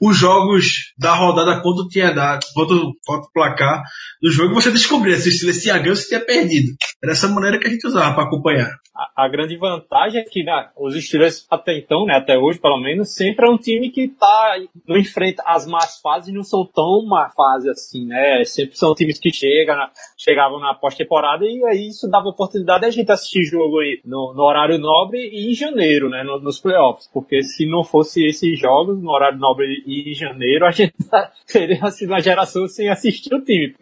A: os jogos da rodada, quanto tinha dado, quanto, quanto placar do jogo, você descobria se tinha ganho ou se tinha perdido. Era essa maneira que a gente usava para acompanhar.
E: A, a, grande vantagem é que né, os Steelers até então, né, até hoje pelo menos, sempre é um time que tá não enfrenta as más fases não são tão má fase assim, né? Sempre são times que chegam chegavam na pós-temporada e aí isso dava oportunidade a gente assistir jogo aí no, no horário nobre e em janeiro, né? No, nos playoffs. Porque se não fosse esses jogos no horário nobre e em janeiro, a gente (laughs) teria sido uma geração sem assistir o time.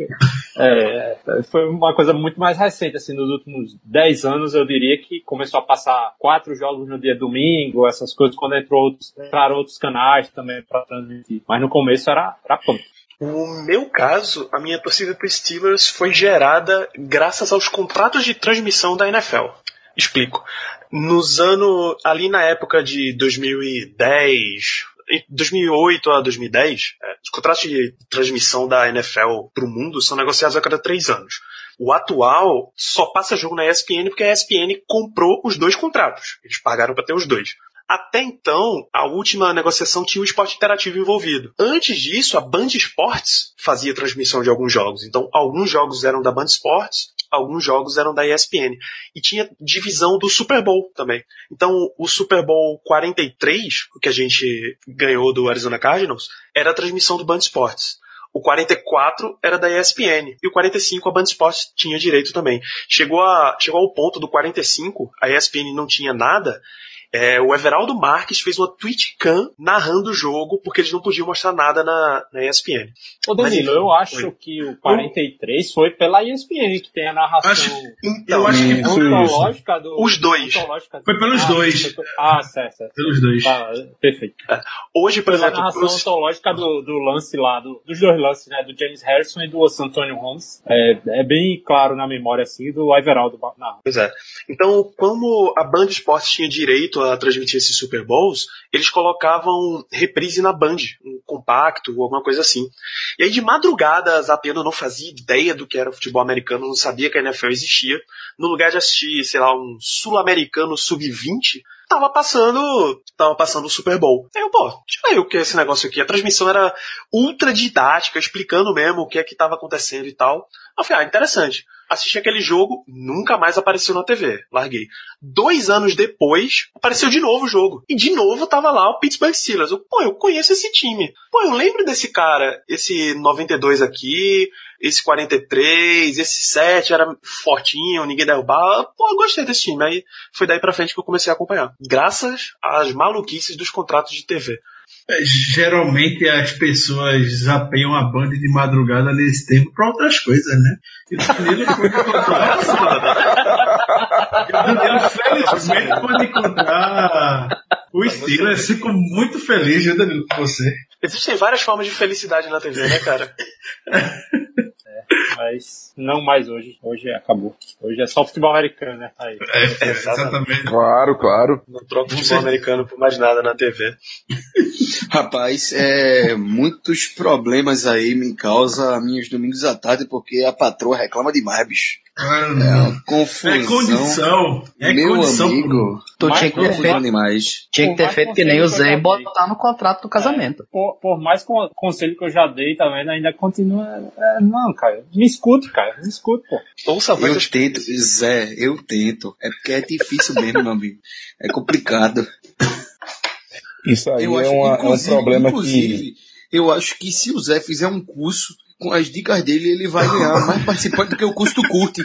E: É, foi uma coisa muito mais recente, assim, nos últimos 10 anos eu diria que começou a passar quatro jogos no dia domingo, essas coisas, quando entrou outros, entraram outros canais também para transmitir. Mas no começo era, era punk.
B: O meu caso, a minha torcida pro Steelers foi gerada graças aos contratos de transmissão da NFL. Explico. Nos anos, ali na época de 2010, em 2008 a 2010, é, os contratos de transmissão da NFL para o mundo são negociados a cada três anos. O atual só passa jogo na ESPN porque a ESPN comprou os dois contratos. Eles pagaram para ter os dois. Até então, a última negociação tinha o esporte interativo envolvido. Antes disso, a Band Esportes fazia transmissão de alguns jogos. Então, alguns jogos eram da Band Esportes, alguns jogos eram da ESPN. E tinha divisão do Super Bowl também. Então, o Super Bowl 43, o que a gente ganhou do Arizona Cardinals, era a transmissão do Band Esportes. O 44 era da ESPN. E o 45 a Band Esportes tinha direito também. Chegou, a, chegou ao ponto do 45, a ESPN não tinha nada, é, o Everaldo Marques fez uma Twitchcam narrando o jogo porque eles não podiam mostrar nada na, na ESPN.
E: Ô Danilo, eu acho foi. que o 43 foi pela ESPN que tem a narração
A: Acho, eu acho que
D: Isso,
E: ontológica do.
B: Os dois.
A: Foi pelos
E: Ah,
A: dois.
E: foi- Ah, certo, certo.
A: Pelos dois.
E: Tá, perfeito.
B: Hoje, por exemplo,
E: narração
B: os-
E: ontológica do, do lance lá, do- dos dois lances, né? Do James Harrison e do Antonio Holmes. É, é bem claro na memória, assim, do Everaldo narrando.
B: Pois é. Então, como a Band Esportes tinha direito a transmitir esses Super Bowls, eles colocavam reprise na Band, um compacto ou alguma coisa assim. E aí, de madrugada, Zapiano não fazia ideia do que era futebol americano, não sabia que a NFL existia. No lugar de assistir, sei lá, um sul-americano sub-20, tava passando, tava passando o Super Bowl. Aí eu, pô, deixa eu ver o que é esse negócio aqui. A transmissão era ultra didática, explicando mesmo o que é que tava acontecendo e tal. Eu falei, ah, interessante. Assisti aquele jogo, nunca mais apareceu na TV. Larguei. Dois anos depois, apareceu de novo o jogo. E de novo tava lá o Pittsburgh Steelers. Eu, pô, eu conheço esse time. Pô, eu lembro desse cara. Esse 92 aqui, esse 43, esse 7 era fortinho, ninguém derrubava. Pô, eu gostei desse time. Aí foi daí pra frente que eu comecei a acompanhar. Graças às maluquices dos contratos de TV.
A: Geralmente as pessoas zapeiam a banda de madrugada nesse tempo para outras coisas, né? E o Danilo pode encontrar. E o Danilo felizmente pode encontrar o Steelers. Fico muito feliz, viu, Danilo, com você.
B: Existem várias formas de felicidade na TV, né, cara? (laughs)
E: Mas não mais hoje. Hoje acabou. Hoje é só futebol americano, né? Aí.
A: É, exatamente.
D: Claro, claro.
B: Não troco futebol americano por mais nada na TV. (laughs)
C: Rapaz, é, muitos problemas aí me causa minhos domingos à tarde porque a patroa reclama demais, bicho. É
A: não.
C: uma confusão.
A: É condição. É
C: Meu
A: condição.
C: amigo,
F: Tu tinha que ter feito,
C: demais.
F: tinha que ter feito que nem o Zé e botar no contrato do casamento.
E: Por, por mais con- conselho que eu já dei também, ainda continua. é, não, cara. Me escuta, cara. Me escuta, pô.
B: Ouça a voz
C: Eu tento, Zé, eu tento. É porque é difícil mesmo, meu amigo. É complicado.
D: Isso aí
C: Eu
D: é,
C: acho,
D: uma- é um problema que.
C: inclusive, eu acho que se o Zé fizer um curso com as dicas dele, ele vai ganhar (laughs) mais participante do que o curso do curte.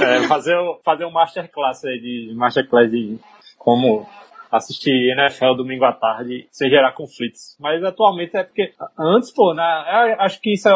E: É, fazer, um- fazer um masterclass aí de masterclass de como assistir NFL domingo à tarde sem gerar conflitos. Mas atualmente é porque antes, pô, na, eu acho que isso é,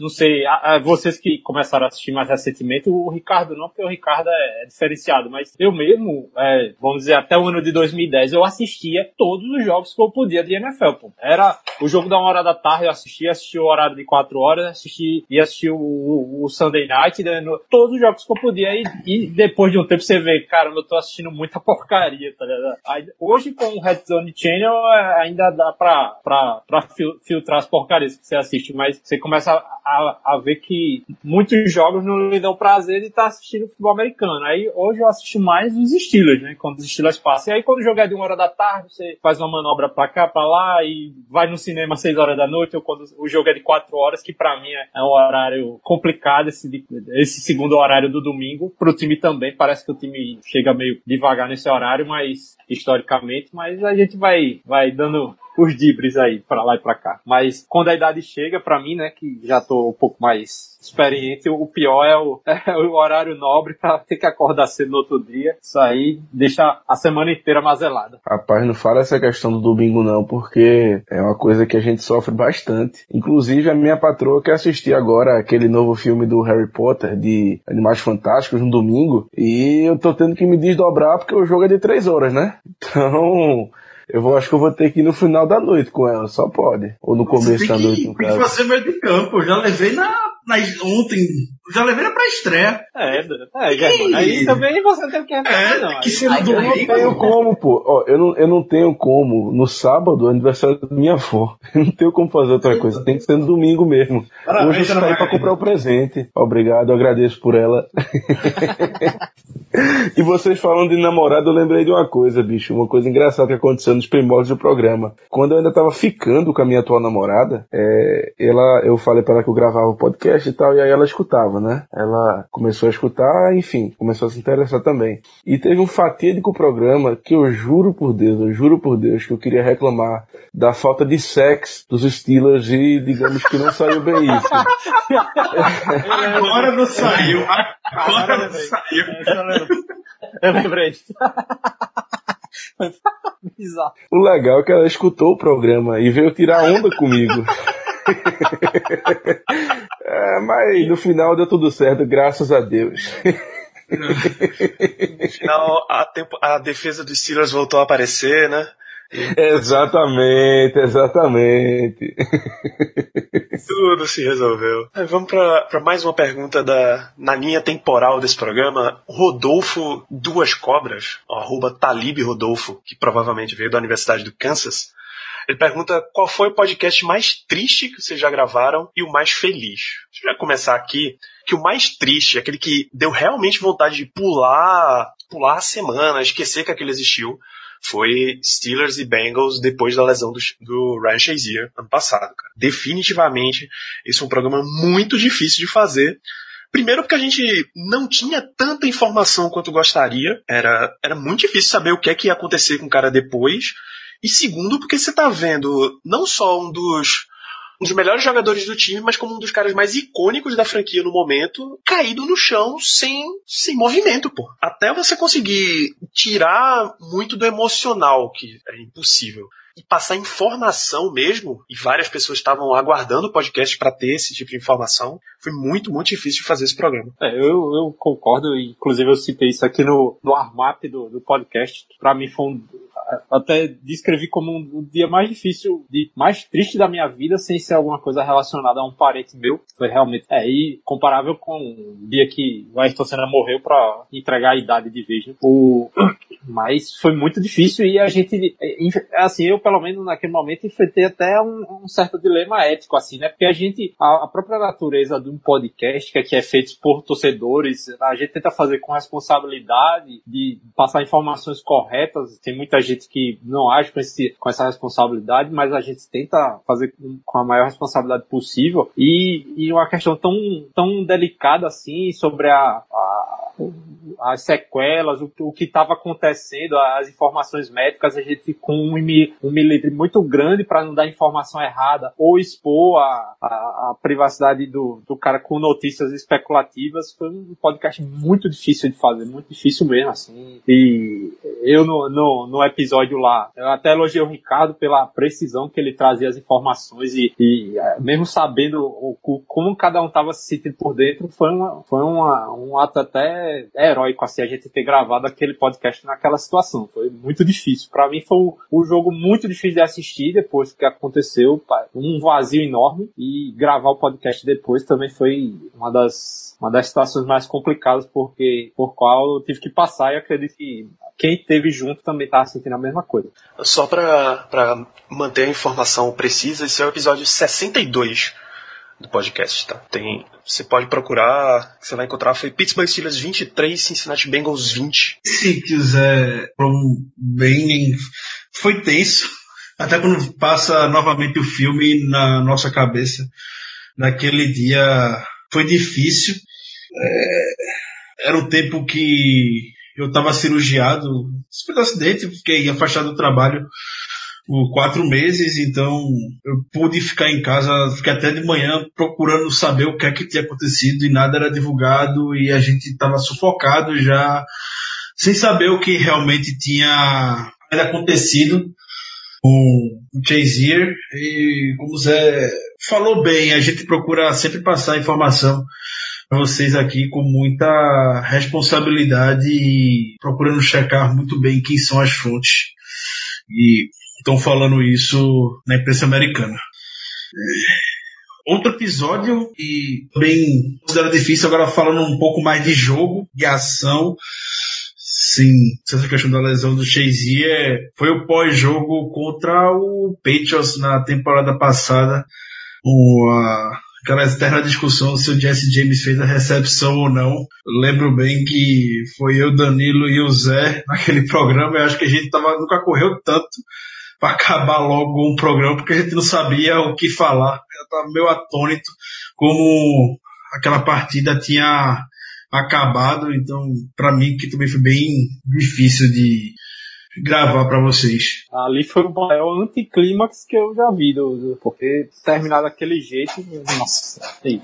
E: não sei, a- a- vocês que começaram a assistir mais recentemente, o Ricardo não, porque o Ricardo é, é diferenciado, mas eu mesmo, é, vamos dizer, até o ano de 2010, eu assistia todos os jogos que eu podia de NFL, pô. Era o jogo da uma hora da tarde, eu assistia, assistia o horário de quatro horas, assisti, ia assistir o, o, o Sunday Night, né, no- todos os jogos que eu podia, e, e depois de um tempo você vê, caramba, eu tô assistindo muita porcaria, tá ligado? Aí, hoje com o Red Zone Channel é, ainda dá pra, pra, pra fil- filtrar as porcarias que você assiste, mas você começa a, a, a ver que muitos jogos não lhe dão prazer de estar assistindo futebol americano. Aí hoje eu assisto mais os Steelers, né? Quando os Steelers passam. E aí quando o jogo é de uma hora da tarde, você faz uma manobra pra cá, pra lá e vai no cinema às seis horas da noite, ou quando o jogo é de quatro horas, que pra mim é um horário complicado, esse, esse segundo horário do domingo. Pro time também, parece que o time chega meio devagar nesse horário, mas historicamente, mas a gente vai, vai dando os dibres aí pra lá e pra cá. Mas quando a idade chega, pra mim, né, que já tô tô um pouco mais experiente, o pior é o, (laughs) é o horário nobre pra ter que acordar cedo no outro dia. Isso aí deixa a semana inteira mazelada.
D: Rapaz, não fala essa questão do domingo não, porque é uma coisa que a gente sofre bastante. Inclusive, a minha patroa quer assistir agora aquele novo filme do Harry Potter, de Animais Fantásticos, no domingo, e eu tô tendo que me desdobrar porque o jogo é de três horas, né? (laughs) Então, eu vou, acho que eu vou ter que ir no final da noite com ela, só pode. Ou no começo da noite,
A: que,
D: no
A: tem que fazer meio de campo. Eu já levei na, na ontem. Já levei na pré-estreia.
E: É, é, Germano, aí também você não tem que reclamar, não.
A: que se não
D: Eu não tenho como, pô. Ó, eu não, eu não tenho como. No sábado, é aniversário da minha avó. Eu não tenho como fazer outra coisa. Tem que ser no domingo mesmo.
A: Parabéns,
D: Hoje eu saí pra comprar o presente. Obrigado, eu agradeço por ela. (laughs) e vocês falando de namorado, eu lembrei de uma coisa, bicho. Uma coisa engraçada que aconteceu nos primórdios do programa. Quando eu ainda tava ficando com a minha atual namorada, é, ela, eu falei pra ela que eu gravava o podcast e tal, e aí ela escutava, né? Ela começou a escutar, enfim, começou a se interessar também. E teve um fatídico programa que eu juro por Deus, eu juro por Deus que eu queria reclamar da falta de sexo dos Steelers e digamos que não saiu bem isso.
A: Agora não saiu. Agora
E: Agora
A: não saiu.
E: Eu lembrei. Eu lembrei. Bizarro.
D: O legal é que ela escutou o programa e veio tirar onda comigo. É, mas no final deu tudo certo, graças a Deus. (laughs)
B: No final, a, tempo- a defesa dos Steelers voltou a aparecer, né?
D: exatamente, exatamente.
B: Tudo se resolveu. Aí vamos para mais uma pergunta da, na linha temporal desse programa. Rodolfo Duas Cobras, arroba Talib Rodolfo, que provavelmente veio da Universidade do Kansas. Ele pergunta qual foi o podcast mais triste que vocês já gravaram e o mais feliz. Deixa eu já começar aqui, que o mais triste, aquele que deu realmente vontade de pular, pular a semana, esquecer que aquele existiu, foi Steelers e Bengals depois da lesão do, do Ryan Shazier ano passado, cara. Definitivamente, esse é um programa muito difícil de fazer. Primeiro porque a gente não tinha tanta informação quanto gostaria. Era, era muito difícil saber o que é que ia acontecer com o cara depois. E segundo porque você tá vendo não só um dos um dos melhores jogadores do time, mas como um dos caras mais icônicos da franquia no momento, caído no chão sem, sem movimento, pô. Até você conseguir tirar muito do emocional, que é impossível, e passar informação mesmo, e várias pessoas estavam aguardando o podcast para ter esse tipo de informação, foi muito, muito difícil de fazer esse programa.
E: É, eu, eu concordo, inclusive eu citei isso aqui no, no armap do, do podcast, pra mim foi um, até descrevi como um, dia mais difícil, de, mais triste da minha vida, sem ser alguma coisa relacionada a um parente meu. Foi realmente, é, e comparável com o dia que o Ayrton Senna morreu pra entregar a idade de vez? O, mas foi muito difícil e a gente, é, assim, eu pelo menos naquele momento enfrentei até um, um certo dilema ético, assim, né? Porque a gente, a, a própria natureza de um podcast, que aqui é feito por torcedores, a gente tenta fazer com responsabilidade de passar informações corretas. Tem muita gente que não age com, esse, com essa responsabilidade, mas a gente tenta fazer com, com a maior responsabilidade possível. E, e uma questão tão, tão delicada assim sobre a, a as sequelas, o, o que estava acontecendo, as informações médicas, a gente com um, um milímetro muito grande para não dar informação errada ou expor a, a, a privacidade do, do cara com notícias especulativas. Foi um podcast muito difícil de fazer, muito difícil mesmo, assim. E eu no, no, no episódio lá, eu até elogiei o Ricardo pela precisão que ele trazia as informações e, e eh, mesmo sabendo o, o- como cada um estava se sentindo por dentro, foi, uma, foi uma, um ato até heróico, assim, a gente ter gravado aquele podcast naquela situação. Foi muito difícil. Para mim foi um, um jogo muito difícil de assistir depois que aconteceu, um vazio enorme e gravar o podcast depois também foi uma das uma das situações mais complicadas porque por qual eu tive que passar e acredito que quem teve junto também estava sentindo a mesma coisa.
B: Só para manter a informação precisa, esse é o episódio 62 do podcast, tá? Tem, você pode procurar, que você vai encontrar, foi Pittsburgh Steelers 23, Cincinnati Bengals 20.
A: sítios é foram bem foi tenso (laughs) até quando passa novamente o filme na nossa cabeça naquele dia foi difícil É, era um tempo que eu estava cirurgiado do acidente fiquei afastado do trabalho por quatro meses, então eu pude ficar em casa, fiquei até de manhã procurando saber o que é que tinha acontecido e nada era divulgado e a gente estava sufocado já, sem saber o que realmente tinha acontecido com o Chazier e como o Zé falou bem, a gente procura sempre passar informação para vocês aqui com muita responsabilidade e procurando checar muito bem quem são as fontes. E estão falando isso na imprensa americana. Outro episódio e bem considero difícil agora falando um pouco mais de jogo, de ação. Sim, essa questão da lesão do Shazier foi o pós-jogo contra o Patriots na temporada passada. Uma, aquela eterna discussão se o Jesse James fez a recepção ou não. lembro bem que foi eu, Danilo e o Zé naquele (laughs) programa. Eu acho que a gente tava, nunca correu tanto para acabar logo um programa porque a gente não sabia o que falar. Eu tava meio atônito como aquela partida tinha acabado. Então, para mim, que também foi bem difícil de gravar para vocês.
E: Ali foi o maior anticlímax que eu já vi, porque terminar daquele jeito, nossa, é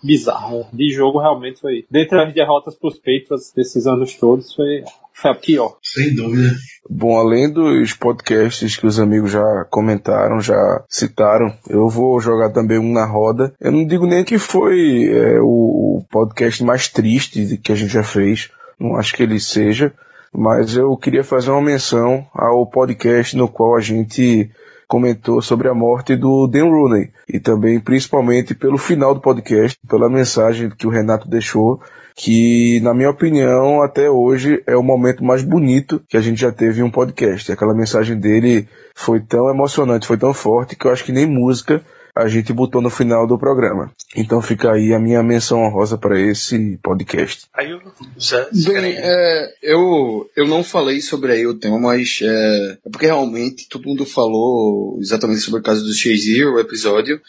E: bizarro. De jogo realmente foi. Dentre as derrotas pros Patriots desses anos todos, foi, foi a pior.
A: Sem dúvida.
D: Bom, além dos podcasts que os amigos já comentaram, já citaram, eu vou jogar também um na roda. Eu não digo nem que foi é, o podcast mais triste que a gente já fez. Não acho que ele seja mas eu queria fazer uma menção ao podcast no qual a gente comentou sobre a morte do Dan Rooney e também principalmente pelo final do podcast, pela mensagem que o Renato deixou, que na minha opinião até hoje é o momento mais bonito que a gente já teve em um podcast. Aquela mensagem dele foi tão emocionante, foi tão forte que eu acho que nem música a gente botou no final do programa. Então fica aí a minha menção honrosa para esse podcast.
B: Aí o Zé.
C: Bem, é, eu, eu não falei sobre aí o tema, mas é, é porque realmente todo mundo falou exatamente sobre o caso do Shazier, o episódio,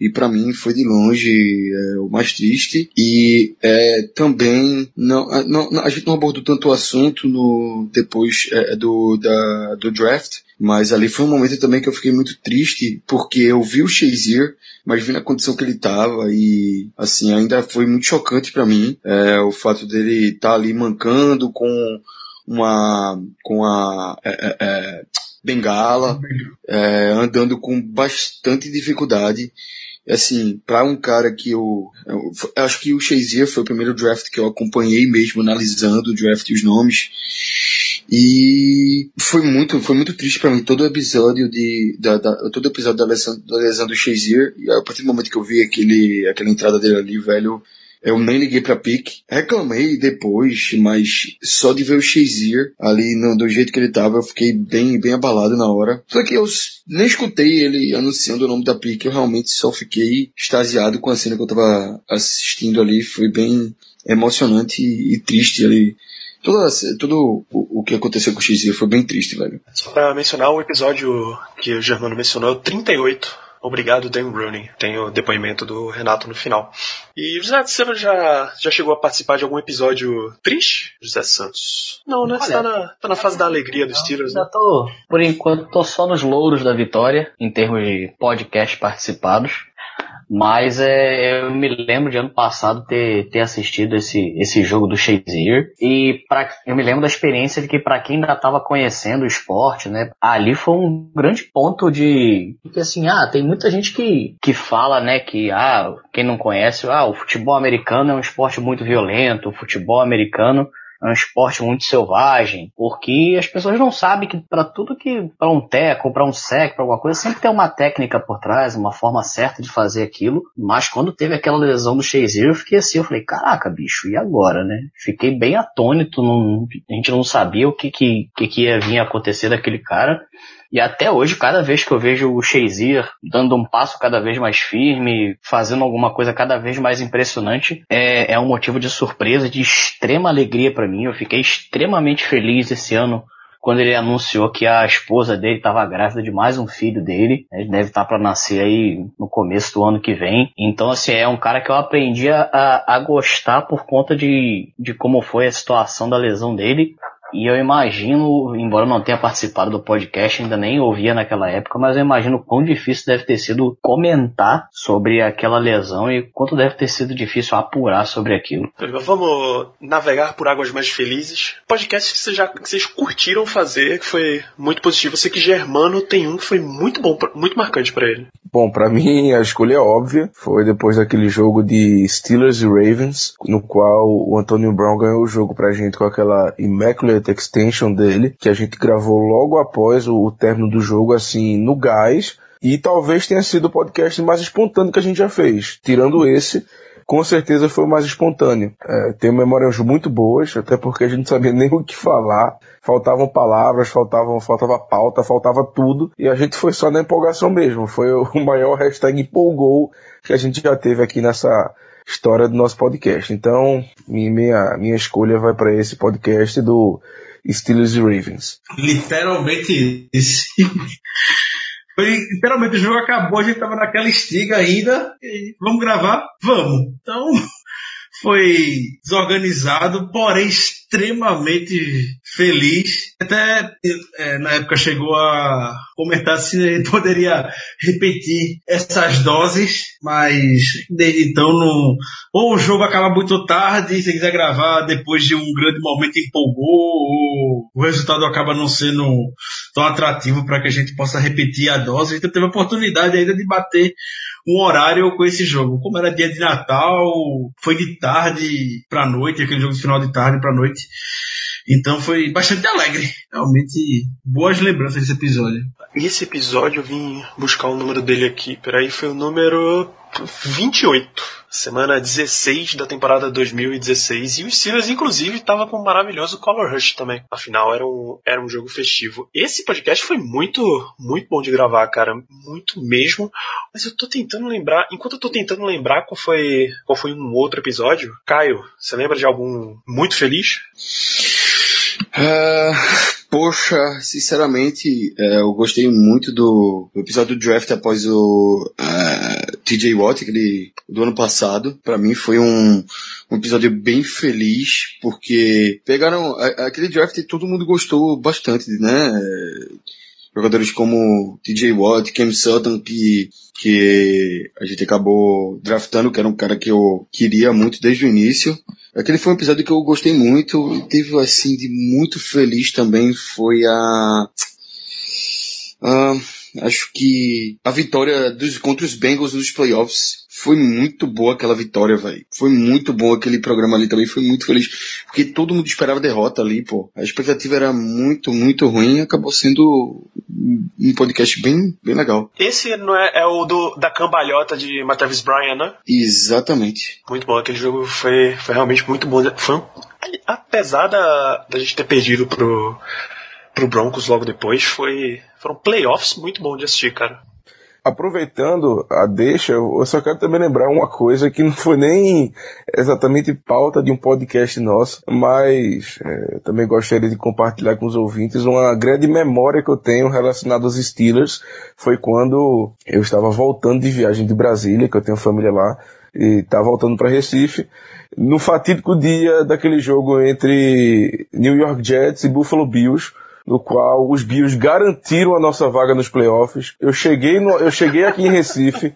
C: e para mim foi de longe é, o mais triste. E é, também não, não, a gente não abordou tanto o assunto no depois é, do, da, do draft, mas ali foi um momento também que eu fiquei muito triste, porque eu vi o Shazier, mas vi na condição que ele estava e, assim, ainda foi muito chocante para mim é, o fato dele estar tá ali mancando com uma, com a é, é, é bengala, é, andando com bastante dificuldade assim, para um cara que eu, eu, acho que o Shazier foi o primeiro draft que eu acompanhei mesmo analisando o draft e os nomes. E foi muito, foi muito triste para mim todo o episódio de da, da, todo episódio da lesão, da lesão do Shazier, e a partir do momento que eu vi aquele aquela entrada dele ali, velho, eu nem liguei pra pique. Reclamei depois, mas só de ver o Shazier ali no, do jeito que ele tava, eu fiquei bem, bem abalado na hora. Só que eu nem escutei ele anunciando o nome da pique, eu realmente só fiquei extasiado com a cena que eu tava assistindo ali. Foi bem emocionante e, e triste ali. Tudo, tudo o, o que aconteceu com o Shazier foi bem triste, velho.
B: Só pra mencionar o episódio que o Germano mencionou, 38 Obrigado, Dan Rooney. Tem o depoimento do Renato no final. E José, você já, já chegou a participar de algum episódio triste, José Santos? Não, né? Você tá na, tá na fase da alegria dos Steelers, né?
F: Já tô, por enquanto, tô só nos louros da vitória, em termos de podcast participados. Mas é, eu me lembro de ano passado ter, ter assistido esse, esse jogo do Shazier. E pra, eu me lembro da experiência de que para quem ainda estava conhecendo o esporte, né, ali foi um grande ponto de que assim, ah, tem muita gente que, que fala, né, que ah, quem não conhece, ah, o futebol americano é um esporte muito violento, o futebol americano é um esporte muito selvagem, porque as pessoas não sabem que para tudo que para um teco, para um sec, para alguma coisa, sempre tem uma técnica por trás, uma forma certa de fazer aquilo. Mas quando teve aquela lesão do Shazier, eu fiquei assim, eu falei, caraca, bicho, e agora, né? Fiquei bem atônito, não, a gente não sabia o que, que, que ia vir acontecer daquele cara. E até hoje, cada vez que eu vejo o Shazier dando um passo cada vez mais firme, fazendo alguma coisa cada vez mais impressionante, é, é um motivo de surpresa, de extrema alegria para mim. Eu fiquei extremamente feliz esse ano quando ele anunciou que a esposa dele estava grávida de mais um filho dele. Ele deve estar tá para nascer aí no começo do ano que vem. Então, assim, é um cara que eu aprendi a, a gostar por conta de, de como foi a situação da lesão dele E eu imagino, embora não tenha participado do podcast, ainda nem ouvia naquela época, mas eu imagino quão difícil deve ter sido comentar sobre aquela lesão e quanto deve ter sido difícil apurar sobre aquilo.
B: Vamos navegar por águas mais felizes. Podcast que vocês, já, que vocês curtiram fazer, que foi muito positivo. Eu sei que Germano tem um que foi muito bom, muito marcante para ele.
D: Bom, para mim a escolha é óbvia. Foi depois daquele jogo de Steelers e Ravens, no qual o Antonio Brown ganhou o jogo pra gente com aquela Immaculate Extension dele, que a gente gravou logo após o, o término do jogo, assim, no gás. E talvez tenha sido o podcast mais espontâneo que a gente já fez. Tirando esse, com certeza foi o mais espontâneo. É, tenho memórias muito boas, até porque a gente não sabia (laughs) nem o que falar. Faltavam palavras, faltavam, faltava pauta, faltava tudo. E a gente foi só na empolgação mesmo. Foi o (laughs) maior hashtag empolgou que a gente já teve aqui nessa história do nosso podcast. Então, minha, minha escolha vai para esse podcast do Steelers e Ravens.
A: Literalmente esse. (laughs) Foi, literalmente o jogo acabou, a gente tava naquela estiga ainda. E vamos gravar? Vamos. Então, foi desorganizado, porém extremamente feliz. Até é, na época chegou a comentar se ele poderia repetir essas doses, mas desde então não. Ou o jogo acaba muito tarde, se quiser gravar depois de um grande momento empolgou, ou o resultado acaba não sendo tão atrativo para que a gente possa repetir a dose. Então teve a oportunidade ainda de bater um horário com esse jogo. Como era dia de Natal, foi de tarde para noite, aquele jogo de final de tarde para noite. Então foi bastante alegre. Realmente, boas lembranças desse episódio.
B: Esse episódio eu vim buscar o número dele aqui. Peraí, foi o número 28. Semana 16 da temporada 2016. E o Steelers, inclusive, estava com um maravilhoso Color Rush também. Afinal, era um, era um jogo festivo. Esse podcast foi muito, muito bom de gravar, cara. Muito mesmo. Mas eu tô tentando lembrar. Enquanto eu tô tentando lembrar qual foi, qual foi um outro episódio. Caio, você lembra de algum muito feliz?
C: Ah, poxa, sinceramente, é, eu gostei muito do, do episódio do draft após o uh, TJ Watt, aquele do ano passado. Para mim foi um, um episódio bem feliz, porque pegaram a- aquele draft e todo mundo gostou bastante, né? Jogadores como TJ Watt, Cam Sutton, que, que a gente acabou draftando, que era um cara que eu queria muito desde o início. Aquele foi um episódio que eu gostei muito. E teve, assim, de muito feliz também foi a. Ah, acho que a vitória dos, contra os Bengals nos playoffs foi muito boa aquela vitória, velho. Foi muito bom aquele programa ali também, foi muito feliz. Porque todo mundo esperava derrota ali, pô. A expectativa era muito, muito ruim e acabou sendo um podcast bem, bem legal.
B: Esse não é, é o do, da cambalhota de Matavis Bryan, né?
C: Exatamente.
B: Muito bom, aquele jogo foi, foi realmente muito bom. Foi um- apesar da, da gente ter perdido pro, pro Broncos logo depois, foi, foram playoffs muito bons de assistir, cara.
D: Aproveitando a deixa, eu só quero também lembrar uma coisa que não foi nem exatamente pauta de um podcast nosso, mas é, também gostaria de compartilhar com os ouvintes uma grande memória que eu tenho relacionada aos Steelers. Foi quando eu estava voltando de viagem de Brasília, que eu tenho família lá, e estava voltando para Recife, no fatídico dia daquele jogo entre New York Jets e Buffalo Bills, no qual os Bills garantiram a nossa vaga nos playoffs. Eu cheguei, no, eu cheguei aqui em Recife,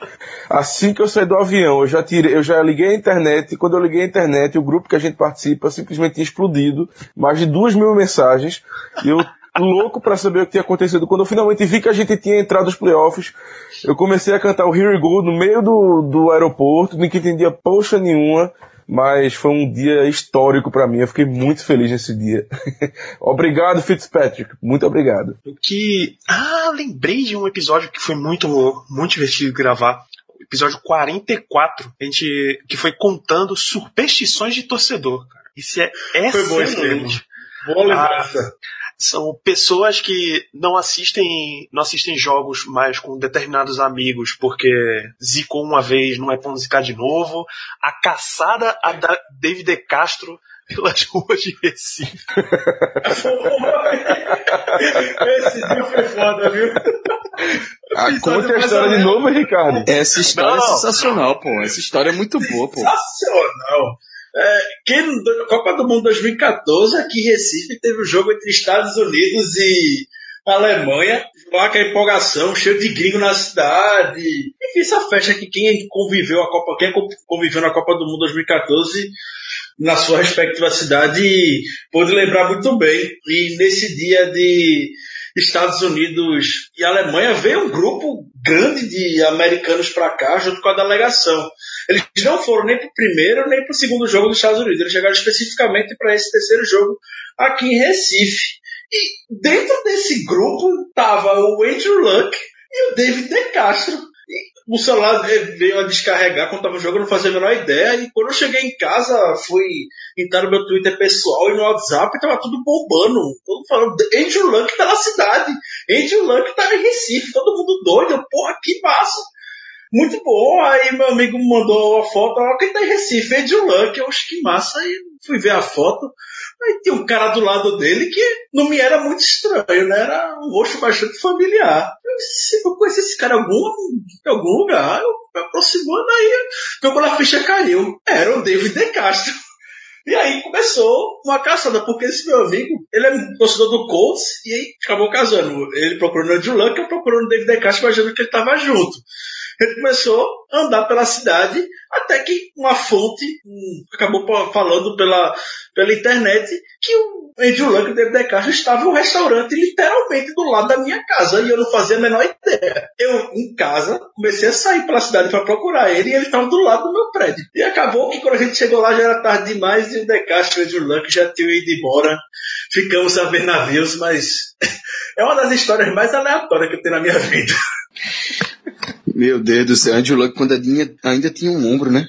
D: assim que eu saí do avião, eu já tirei, eu já liguei a internet, e quando eu liguei a internet, o grupo que a gente participa simplesmente tinha explodido, mais de duas mil mensagens, e eu louco para saber o que tinha acontecido. Quando eu finalmente vi que a gente tinha entrado nos playoffs, eu comecei a cantar o Here We Go no meio do, do aeroporto, ninguém entendia poxa nenhuma, mas foi um dia histórico para mim. Eu fiquei muito feliz nesse dia. (laughs) obrigado, Fitzpatrick. Muito obrigado.
B: O que. Ah, lembrei de um episódio que foi muito, muito divertido gravar. Episódio 44, a gente, que foi contando superstições de torcedor, cara. Isso é
A: Foi bom esse
B: excelente.
A: Boa lembrança.
B: São pessoas que não assistem, não assistem jogos mais com determinados amigos porque zicou uma vez, não é pra não zicar de novo. A caçada a da David De Castro (laughs) pelas ruas de Recife.
A: Esse dia foi foda, viu?
D: Ah, conta a
A: mais
D: história de novo, Ricardo.
C: Essa história
B: Não.
C: é sensacional, pô. Essa história é muito boa, pô.
A: Sensacional. É, que na Copa do Mundo 2014, aqui em Recife, teve o um jogo entre Estados Unidos e Alemanha, lá que a empolgação, cheio de gringo na cidade. Enfim, essa festa que quem conviveu a Copa, quem conviveu na Copa do Mundo 2014 na sua respectiva cidade pôde lembrar muito bem. E nesse dia de Estados Unidos e Alemanha veio um grupo grande de americanos para cá junto com a delegação. Eles não foram nem para o primeiro nem para o segundo jogo dos Estados Unidos. Eles chegaram especificamente para esse terceiro jogo aqui em Recife. E dentro desse grupo tava o Andrew Luck e o David De Castro. O celular veio a descarregar quando tava jogando, não fazia a menor ideia. E quando eu cheguei em casa, fui entrar no meu Twitter pessoal e no WhatsApp, tava tudo bombando. Todo mundo falando, Andrew Luck tá na cidade. Andrew Luck tá em Recife, todo mundo doido. Porra, que massa! Muito bom. Aí meu amigo mandou a foto, ó, quem tá em Recife? Andrew Luck. Eu acho que massa. Aí fui ver a foto. Aí tinha um cara do lado dele que não me era muito estranho, né? Era um rosto bastante familiar. Eu, disse, eu conheci esse cara em algum, em algum lugar. Eu me aproximando aí, quando a ficha caiu. Era o David De Castro. E aí começou uma caçada, porque esse meu amigo, ele é torcedor do Colts e aí acabou casando. Ele procurando o Andrew Luck, eu procurando o David De Castro, imaginando que ele tava junto. Ele começou a andar pela cidade até que uma fonte acabou falando pela, pela internet que o Andrew Luck e David Castro estavam no restaurante literalmente do lado da minha casa e eu não fazia a menor ideia. Eu, em casa, comecei a sair pela cidade para procurar ele e ele estava do lado do meu prédio. E acabou que quando a gente chegou lá já era tarde demais e o De e o Andrew Luck já tinham ido embora. Ficamos a ver navios, mas (laughs) é uma das histórias mais aleatórias que eu tenho na minha vida. (laughs)
C: Meu Deus do céu, Andrew Luck quando ainda tinha um ombro, né?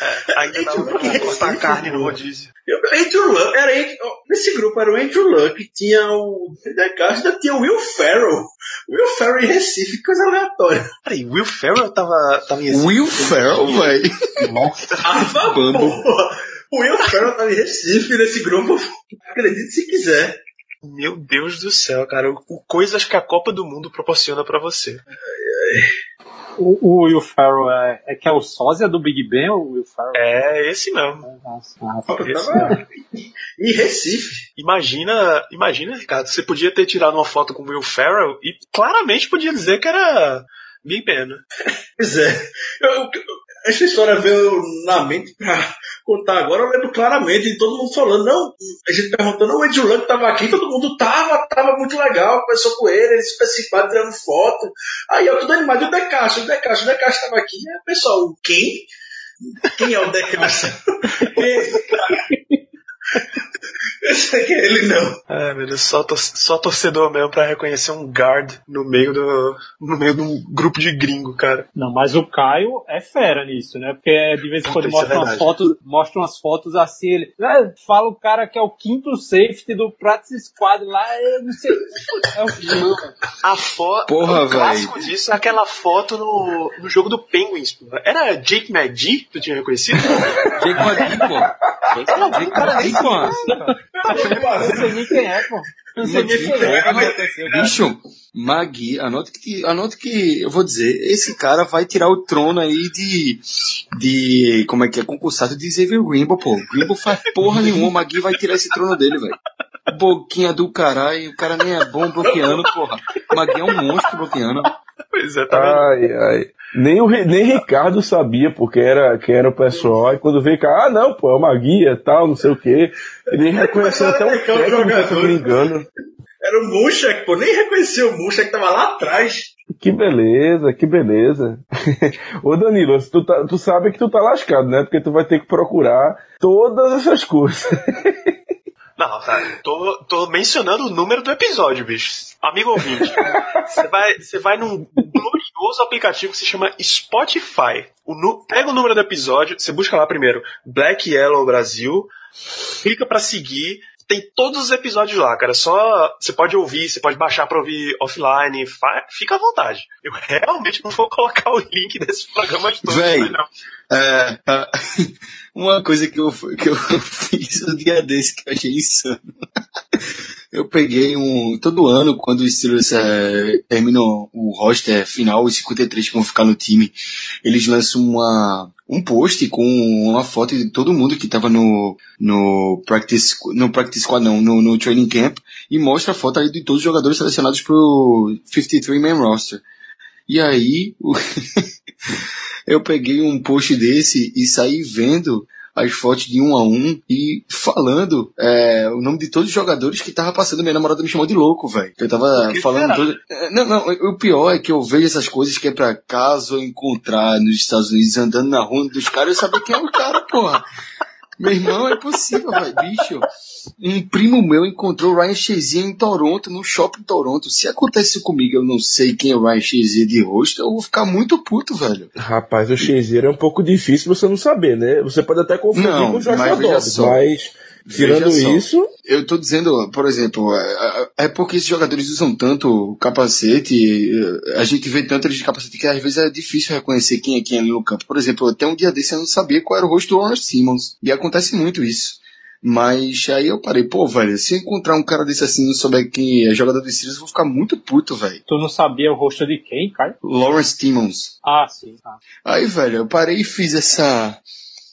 B: É, ainda dava pra cortar carne no rodízio.
A: Andrew Luck, era, nesse grupo era o Andrew Luck, tinha o Decast, ainda tinha o Will Ferrell. Will Ferrell em Recife, coisa aleatória.
B: Peraí, Will Ferrell tava, tava em Recife?
C: Will Ferrell, velho?
A: Nossa, tava, porra. O Will Ferrell tava em Recife nesse grupo, acredite se quiser.
B: Meu Deus do céu, cara. O, coisas que a Copa do Mundo proporciona para você.
E: O, o, Will Ferrell é, é, que é o sósia do Big Ben, o Will Ferrell?
B: É, esse mesmo.
E: Nossa, nossa,
A: esse mesmo. (laughs) Em Recife.
B: Imagina, imagina, Ricardo, você podia ter tirado uma foto com o Will Ferrell e claramente podia dizer que era Big Ben. Né?
A: Pois é. Eu, essa história veio na mente pra agora. Eu lembro claramente de todo mundo falando, não, a gente perguntando, o Ed Luck tava aqui, todo mundo tava, tava muito legal, começou com ele, ele super simpático, tirando foto. Aí eu tudo animado, e o Decacho, o Decacho, o Decacho tava aqui. Aí, pessoal, quem? Quem é o Decacho? Esse cara. (laughs) Esse aqui é ele não.
B: É, meu Deus, só, tor só torcedor mesmo pra reconhecer um guard no meio do. no meio de um grupo de gringo, cara.
E: Não, mas o Caio é fera nisso, né? Porque de vez em quando mostra é umas fotos, mostra umas fotos assim, ele. Né, fala o cara que é o quinto safety do Practice Squad lá, eu não sei. É o não.
B: A foto.
C: Porra,
B: o clássico disso é aquela foto no, no jogo do Penguins, pô. Era Jake McGee que tu tinha reconhecido?
C: Jake McGee, pô. Jake McGee, pô.
E: Eu sei nem quem é, pô. Eu sei nem quem é.
C: Bicho, Magui, anote que, anote que eu vou dizer, esse cara vai tirar o trono aí de, de, como é que é, concursado de Xavier Rainbow, pô. Rainbow faz porra nenhuma, Magui vai tirar esse trono dele, velho. Boquinha do caralho, o cara nem é bom bloqueando, porra. Magui é um monstro bloqueando.
B: Pois é, tá
D: vendo? Ai, ai. Nem, o, nem Ricardo sabia porque era, quem era o pessoal. E quando veio cá, ah, não, pô, é uma guia tal, não sei o quê. Ele nem reconheceu até o técnico, se me engano.
A: Era o Mushak, pô, nem reconheceu o Mushak, tava lá atrás.
D: Que beleza, que beleza. (laughs) Ô Danilo, tu, tá, tu sabe que tu tá lascado, né? Porque tu vai ter que procurar todas essas coisas. (laughs)
B: Não, tá. Tô, tô mencionando o número do episódio, bicho. Amigo ouvinte, (laughs) você vai, você vai num glorioso aplicativo que se chama Spotify. O nu, pega o número do episódio, você busca lá primeiro Black Yellow Brasil, clica para seguir, tem todos os episódios lá, cara. Só você pode ouvir, você pode baixar para ouvir offline, fica à vontade. Eu realmente não vou colocar o link desse programa de todos,
C: Véi, não. É, é, uma coisa que eu, que eu (laughs) fiz um dia desse que eu achei insano. Eu peguei um. Todo ano, quando os Steelers é, terminam o roster final, os 53 que vão ficar no time, eles lançam uma, um post com uma foto de todo mundo que tava no, no practice, no practice squad não, no, no training camp, e mostra a foto aí de todos os jogadores selecionados pro 53-man roster. E aí, o- (laughs) eu peguei um post desse e saí vendo as fotos de um a um e falando é, o nome de todos os jogadores que tava passando. Minha namorada me chamou de louco, velho. Eu tava falando. todo- Não, não, o pior é que eu vejo essas coisas que é pra caso eu encontrar nos Estados Unidos andando na rua dos caras, eu saber quem é o cara, porra. Meu irmão, é possível, velho. Bicho, um primo meu encontrou o Ryan Shazier em Toronto, no shopping Toronto. Se acontece comigo, eu não sei quem é o Ryan Shazier de rosto, eu vou ficar muito puto, velho.
D: Rapaz, o Shazier é um pouco difícil você não saber, né? Você pode até confundir
C: Não,
D: com o Joshua
C: mas
D: Dobbs, mas tirando isso,
C: Eu tô dizendo, por exemplo, é- é porque esses jogadores usam tanto capacete, é, a gente vê tanto eles de capacete que às vezes é difícil reconhecer quem é quem ali no campo. Por exemplo, até um dia desse eu não sabia qual era o rosto do Lawrence Simmons. E acontece muito isso. Mas aí eu parei, pô, velho, se eu encontrar um cara desse assim e não souber quem é jogador dos Steelers, eu vou ficar muito puto, velho.
E: Tu não sabia o rosto de quem, cara?
C: Lawrence Simmons.
E: Ah, sim. Ah.
C: Aí, velho, eu parei e fiz essa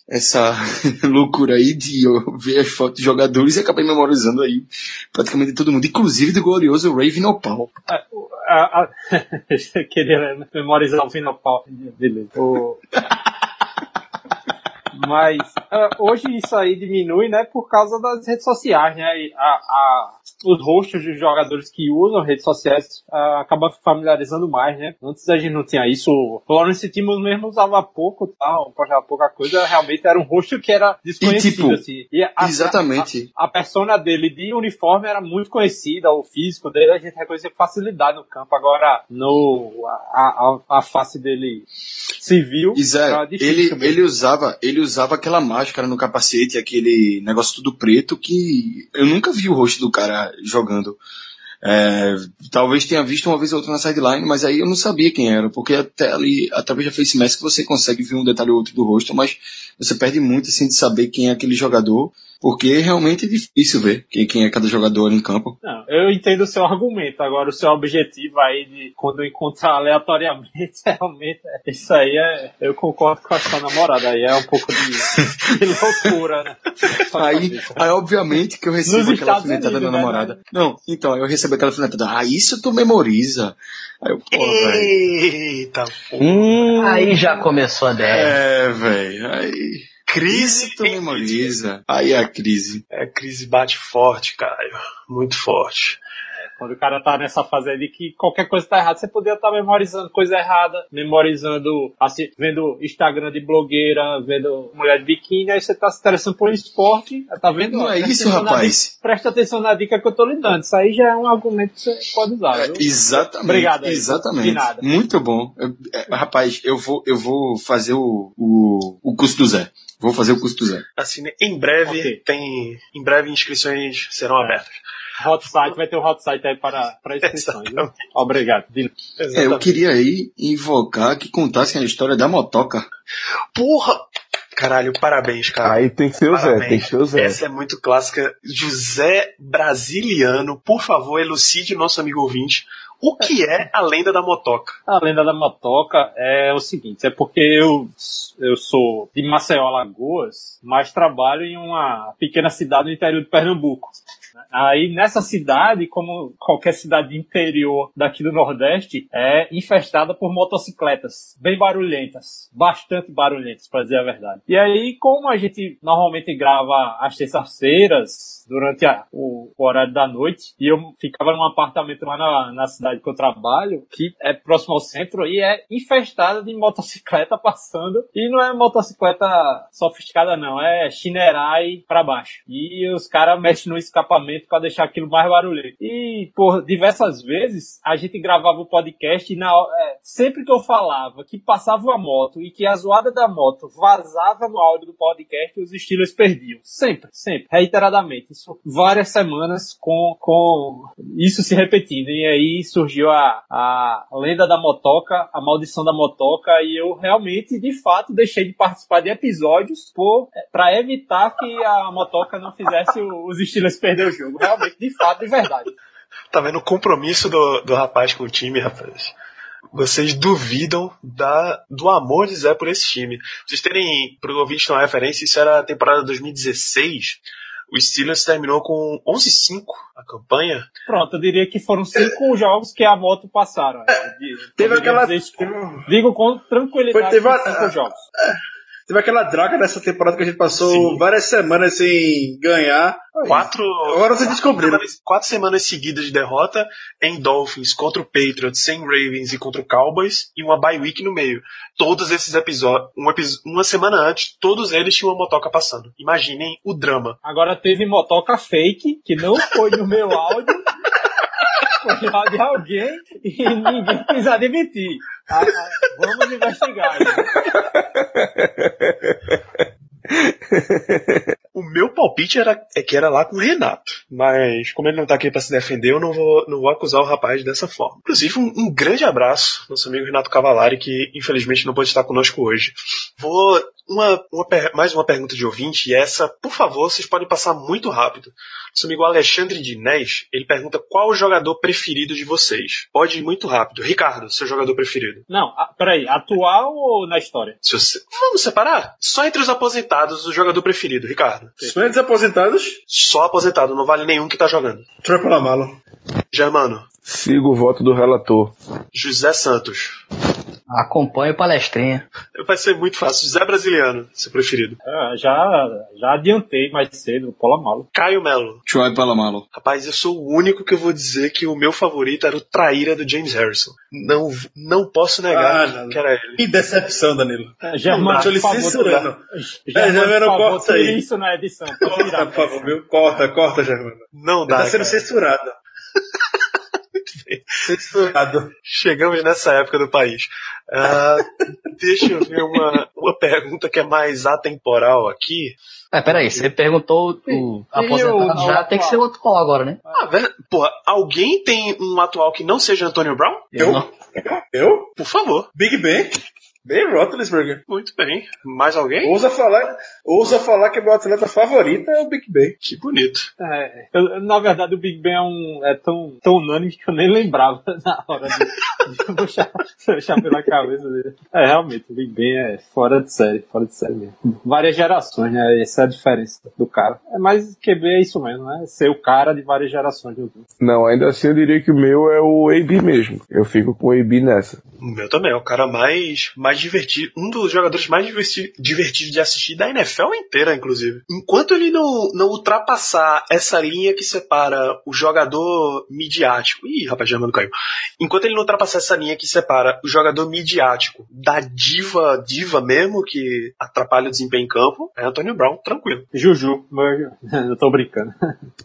C: essa (laughs) loucura aí de eu ver as fotos de jogadores e acabei memorizando aí praticamente todo mundo, inclusive do glorioso Raven Opal.
E: Ah, a- (laughs) queria memorizar o final pau. Beleza. O- Mas ah, hoje isso aí diminui, né, por causa das redes sociais, né? A, a- os rostos dos jogadores que usam redes sociais ah, acabam familiarizando mais, né? Antes a gente não tinha isso. O Lawrence Timmons mesmo usava pouco, tal, postava pouca coisa. Realmente era um rosto que era desconhecido,
C: tipo,
E: assim. E a-
C: Exatamente.
E: a persona dele de uniforme era muito conhecida, o físico dele a gente reconhecia com facilidade no campo. Agora, no, a, a, a face dele civil, era
C: ele,
E: mesmo.
C: ele usava, ele usava aquela máscara no capacete, aquele negócio tudo preto que eu nunca vi o rosto do cara jogando. É, talvez tenha visto uma vez ou outra na sideline, mas aí eu não sabia quem era, porque até ali, através da Face Mask, você consegue ver um detalhe ou outro do rosto, mas você perde muito assim de saber quem é aquele jogador, porque realmente é difícil ver quem, é cada jogador ali em campo.
E: Não, eu entendo o seu argumento. Agora, o seu objetivo aí de quando eu encontrar aleatoriamente, (laughs) realmente, é- isso aí é. Eu concordo com a sua namorada. Aí é um pouco de, (laughs) de loucura, né?
C: Aí, aí, obviamente, que eu recebo
E: Nos
C: aquela
E: Estados
C: alfinetada
E: Unidos,
C: da
E: né,
C: namorada. Não, então, eu recebo aquela alfinetada. Ah, isso tu memoriza. Aí eu, pô, velho.
B: Eita, pô.
D: hum,
F: Aí já começou a DR.
C: É, velho. Aí.
B: Crise
C: tu memoriza. Aí é a crise.
B: É, a crise bate forte, Caio. Muito forte.
E: Quando o cara tá nessa fase de que qualquer coisa tá errada, você poderia estar memorizando coisa errada, memorizando, assim, vendo Instagram de blogueira, vendo mulher de biquíni, aí você tá se interessando por esporte, tá vendo?
C: Não é isso, rapaz.
E: dica- presta atenção na dica que eu tô lhe dando. Isso aí já é um argumento que você pode usar,
C: É,
E: viu?
C: exatamente.
E: Obrigado aí,
C: Exatamente.
E: de nada.
C: Muito bom. Eu- é, rapaz, eu vou, eu vou fazer o, o, o curso do Zé. Vou fazer o curso do Zé.
B: Assim, em breve
E: Ok.
B: tem. Em breve inscrições serão abertas.
E: Hot site, vai ter um hot site aí para, para inscrições? Obrigado.
C: É, eu queria aí invocar que contassem a história da motoca.
B: Porra! Caralho, parabéns, cara.
D: aí tem que ser o Zé, tem que ser o Zé.
B: Essa é muito clássica. José Brasiliano, por favor, elucide o nosso amigo ouvinte. O que é a lenda da motoca?
E: A lenda da motoca é o seguinte, é porque eu, eu sou de Maceió, Alagoas, mas trabalho em uma pequena cidade no interior de Pernambuco. Aí nessa cidade, como qualquer cidade interior daqui do Nordeste, é infestada por motocicletas, bem barulhentas, bastante barulhentas, para dizer a verdade. E aí, como a gente normalmente grava às terças-feiras, durante a- o, o horário da noite, e eu ficava num apartamento lá na, na cidade que eu trabalho, que é próximo ao centro, e é infestada de motocicleta passando, e não é motocicleta sofisticada não, é chinerai pra baixo. E os caras mexem no escapamento pra deixar aquilo mais barulhento. E por diversas vezes a gente gravava o podcast e na é, sempre que eu falava que passava uma moto e que a zoada da moto vazava no áudio do podcast, os estilos perdiam. Sempre, sempre, reiteradamente. Isso várias semanas com, com isso se repetindo. E aí surgiu a, a lenda da motoca, a maldição da motoca, e eu realmente, de fato, deixei de participar de episódios por, pra evitar que a motoca não fizesse os estilos perder jogo. Realmente, de fato, de verdade.
B: Tá vendo o compromisso do, do rapaz com o time, rapaz? Vocês duvidam da, do amor de Zé por esse time. Pra vocês terem, pro ouvinte uma referência, isso era a temporada 2016. O Steelers terminou com 11-5 a campanha.
E: Pronto, eu diria que foram cinco (laughs) jogos que a moto passaram. De-
A: Teve aquela-
E: dizer Digo com tranquilidade
A: Foi, teve a-
E: cinco jogos.
A: Teve aquela draga dessa temporada que a gente passou
B: Sim.
A: várias semanas sem ganhar.
B: Quatro,
A: Agora vocês descobriram.
B: semanas- quatro semanas seguidas de derrota em Dolphins contra o Patriots, sem Ravens e contra o Cowboys, e uma bye week no meio. Todos esses episódios, um epi- uma semana antes, todos eles tinham uma motoca passando. Imaginem o drama.
E: Agora teve motoca fake, que não foi no meu áudio. (laughs) Foi de alguém e ninguém quis admitir. Ah, ah, vamos investigar. né?
B: O meu palpite era é que era lá com o Renato, mas como ele não tá aqui pra se defender, eu não vou, não vou acusar o rapaz dessa forma. Inclusive, um, um grande abraço, nosso amigo Renato Cavalari, que infelizmente não pode estar conosco hoje. Vou uma, uma mais uma pergunta de ouvinte, e essa, por favor, vocês podem passar muito rápido. Nosso amigo Alexandre Dinés, ele pergunta qual o jogador preferido de vocês. Pode ir muito rápido. Ricardo, seu jogador preferido.
E: Não, ah, peraí, atual ou na história?
B: Se você- Vamos separar? Só entre os aposentados, o jogador preferido, Ricardo.
A: Sonhos aposentados,
B: Só aposentado, não vale nenhum que tá jogando.
A: Troy Polamalu.
B: Germano,
D: Sigo o voto do relator.
B: José Santos.
F: Acompanhe o palestrinha.
B: Vai ser muito fácil. José Brasiliano, seu preferido.
E: Ah, já, já adiantei mais cedo, Pola Malo.
B: Caio Melo.
C: Troy Palomalo.
B: Rapaz, eu sou o único que eu vou dizer que o meu favorito era o traíra do James Harrison. Não, não posso negar
A: Ah,
B: que era ele.
A: Que decepção, Danilo.
E: Germano,
A: Deixa eu lhe
E: por favor,
A: censurando.
E: Germano,
A: Germano, corta aí.
E: isso na edição. pra
A: Corta, por favor, viu? Corta, corta, Germano.
B: Não dá.
A: Tá sendo
B: cara.
A: censurado. Censurado.
B: Chegamos nessa época do país. Ah, (laughs) deixa eu ver uma, uma pergunta que é mais atemporal aqui.
F: É, peraí, você perguntou o aposentado,
E: o-
F: já tem que ser outro qual agora, né?
B: Ah, velho, porra, alguém tem um atual que não seja Antônio Brown?
A: Eu?
F: Não.
A: Eu?
B: Por favor.
A: Big Ben? Ben Roethlisberger.
B: Muito bem. Mais alguém?
A: Ousa falar, ousa falar que meu atleta favorito é o Big Ben.
B: Que bonito.
E: É, eu- na verdade, o Big Ben é, um, é tão, tão unânime que eu nem lembrava (laughs) na hora de, de puxar, puxar pela cabeça dele. É, realmente, o Big Ben é fora de série, fora de série mesmo. Várias gerações, né? Essa é a diferença do cara. É, mas QB é isso mesmo, né? Ser o cara de várias gerações. meu Deus.
D: Não, ainda assim eu diria que o meu é o AB mesmo. Eu fico com o AB nessa.
B: O meu também, é o cara mais, mais divertido, um dos jogadores mais diverti divertidos de assistir da NFL inteira, inclusive. Enquanto ele não, não ultrapassar essa linha que separa o jogador midiático. Ih, rapaz, Germano caiu. Enquanto ele não ultrapassar essa linha que separa o jogador midiático da diva, diva mesmo, que atrapalha o desempenho em campo, é Antônio Brown, tranquilo.
E: Juju, mas (laughs) eu tô brincando.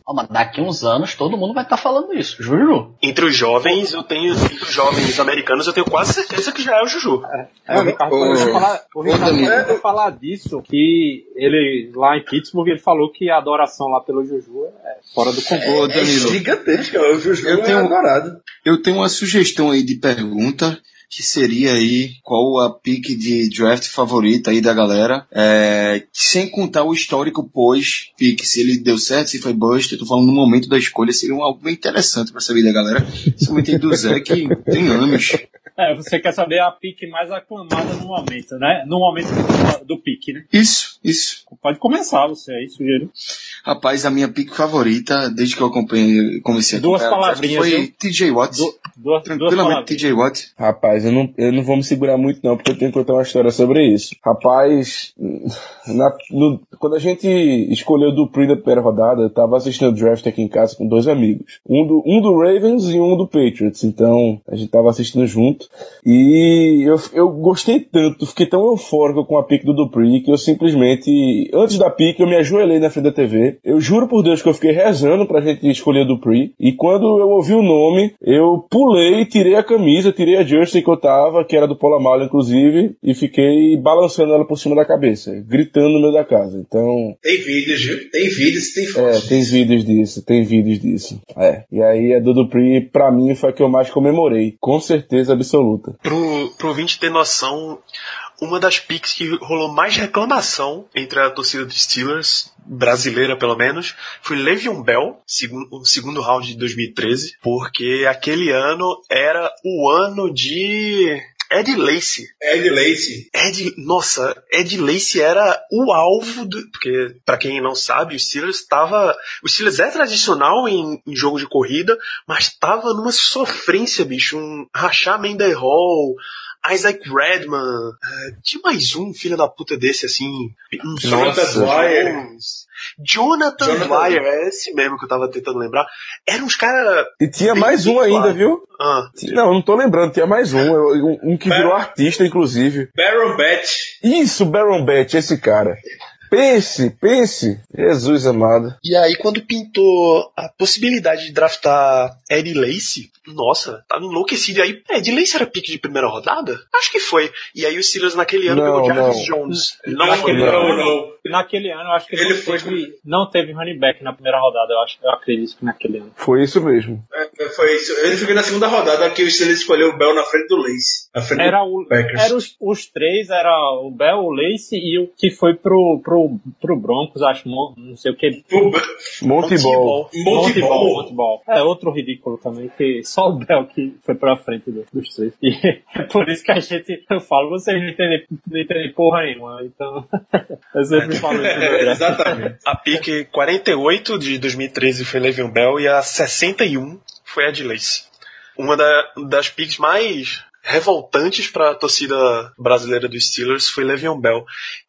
F: Ó, mas daqui uns anos todo mundo vai estar falando isso. Juju.
B: Entre os jovens, eu tenho, entre os jovens americanos, eu tenho quase certeza que já é o Juju.
E: É, o Ricardo falar, o Ricardo a falar disso, que ele, lá em Pittsburgh, ele falou que a adoração lá pelo Juju é fora do comum.
A: É
C: Danilo,
A: gigantesco. O Juju
C: Eu
A: é
C: tenho-
A: adorado.
C: eu tenho uma sugestão aí de pergunta que seria aí qual a pick de draft favorita aí da galera, é, sem contar o histórico pós-pick, se ele deu certo, se foi bust, eu tô falando no momento da escolha, seria um algo bem interessante pra saber da galera, principalmente aí do Zé, que tem anos.
E: É, você quer saber a pique mais aclamada no momento, né? No momento do, do pique, né?
C: Isso, isso.
E: Pode começar você aí, sugiro.
C: Rapaz, a minha pick favorita, desde que eu acompanhei, comecei a
E: Duas palavrinhas,
C: foi
E: viu?
C: TJ Watt.
E: Du, duas,
C: Tranquilamente. TJ Watt.
D: Rapaz, eu não, eu não vou me segurar muito não, porque eu tenho que contar uma história sobre isso. Rapaz, na- no- quando a gente escolheu o Dupree da primeira rodada, eu tava assistindo o draft aqui em casa com dois amigos. Um do, um do Ravens e um do Patriots. Então, a gente tava assistindo junto. E eu, eu gostei tanto, fiquei tão eufórico com a pick do Dupree, que eu simplesmente, antes da pick, eu me ajoelhei na frente da TV. Eu juro por Deus que eu fiquei rezando pra gente escolher o Dupree. E quando eu ouvi o nome, eu pulei, tirei a camisa, tirei a jersey que eu tava, que era do Polamalu, inclusive, e fiquei balançando ela por cima da cabeça, gritando no meio da casa. Então,
A: Tem vídeos, viu? Tem vídeos, tem
D: é,
A: fotos.
D: tem vídeos disso, tem vídeos disso. É. E aí a do Dupree, pra mim, foi a que eu mais comemorei. Com certeza absoluta.
B: Pro, pro ouvinte ter noção, uma das picks que rolou mais reclamação entre a torcida dos Steelers brasileira pelo menos, foi Le'Veon Bell, segundo, o segundo round de 2013, porque aquele ano era o ano de Ed Lacy.
A: Ed Lacy.
B: Ed, nossa, Ed Lacy era o alvo do, porque para quem não sabe, o Steelers estava, o Steelers é tradicional em, em jogo de corrida, mas estava numa sofrência, bicho, um Rashad Mendes Hall, Isaac Redman, uh, tinha mais um filho da puta desse assim, um
A: Jonathan Dwyer.
B: Jonathan,
A: Jonathan
B: Dwyer, é esse mesmo que eu tava tentando lembrar. Eram uns caras.
D: E tinha mais um
B: claro.
D: ainda, viu?
B: Ah,
D: Não, não tô lembrando, tinha mais um. Um, um que virou artista, inclusive.
A: Baron Bet.
D: Isso, Baron Bet, esse cara. Pense, pense. Jesus amado.
B: E aí, quando pintou a possibilidade de draftar Eddie Lacy, nossa, tava enlouquecido. E aí, Eddie Lacy era pique de primeira rodada? Acho que foi. E aí, o Steelers naquele ano
D: Não,
B: pegou Jarvis
D: não.
B: Jones. Não.
D: Não.
E: ano,
A: não.
E: Naquele ano, eu acho que
A: Ele
E: não,
A: foi
E: teve, não teve running back na primeira rodada. Eu, acho, eu acredito que naquele ano.
D: Foi isso mesmo.
A: É, foi isso. Ele ficou na segunda rodada que o Steelers escolheu o Bell na frente do Lace. Na frente
E: Era,
A: do
E: o,
A: Packers.
E: era os, os três, era o Bell, o Lace e o que foi pro, pro, pro Broncos, acho, mo- não sei o que.
A: O
D: Monte Ball.
A: Monte Ball.
E: Monte Ball. É outro ridículo também, que só o Bell que foi pra frente do- dos três. E é (laughs) por isso que a gente, eu falo, vocês não entendem, não entendem porra nenhuma, então (laughs) eu sempre falo isso.
A: É,
E: draft. (laughs)
A: exatamente. (laughs)
B: A pique 48 de 2013 foi Le'Veon Bell e a 61 foi Ed Lacy. Uma da- das piques mais revoltantes para a torcida brasileira dos Steelers foi Le'Veon Bell.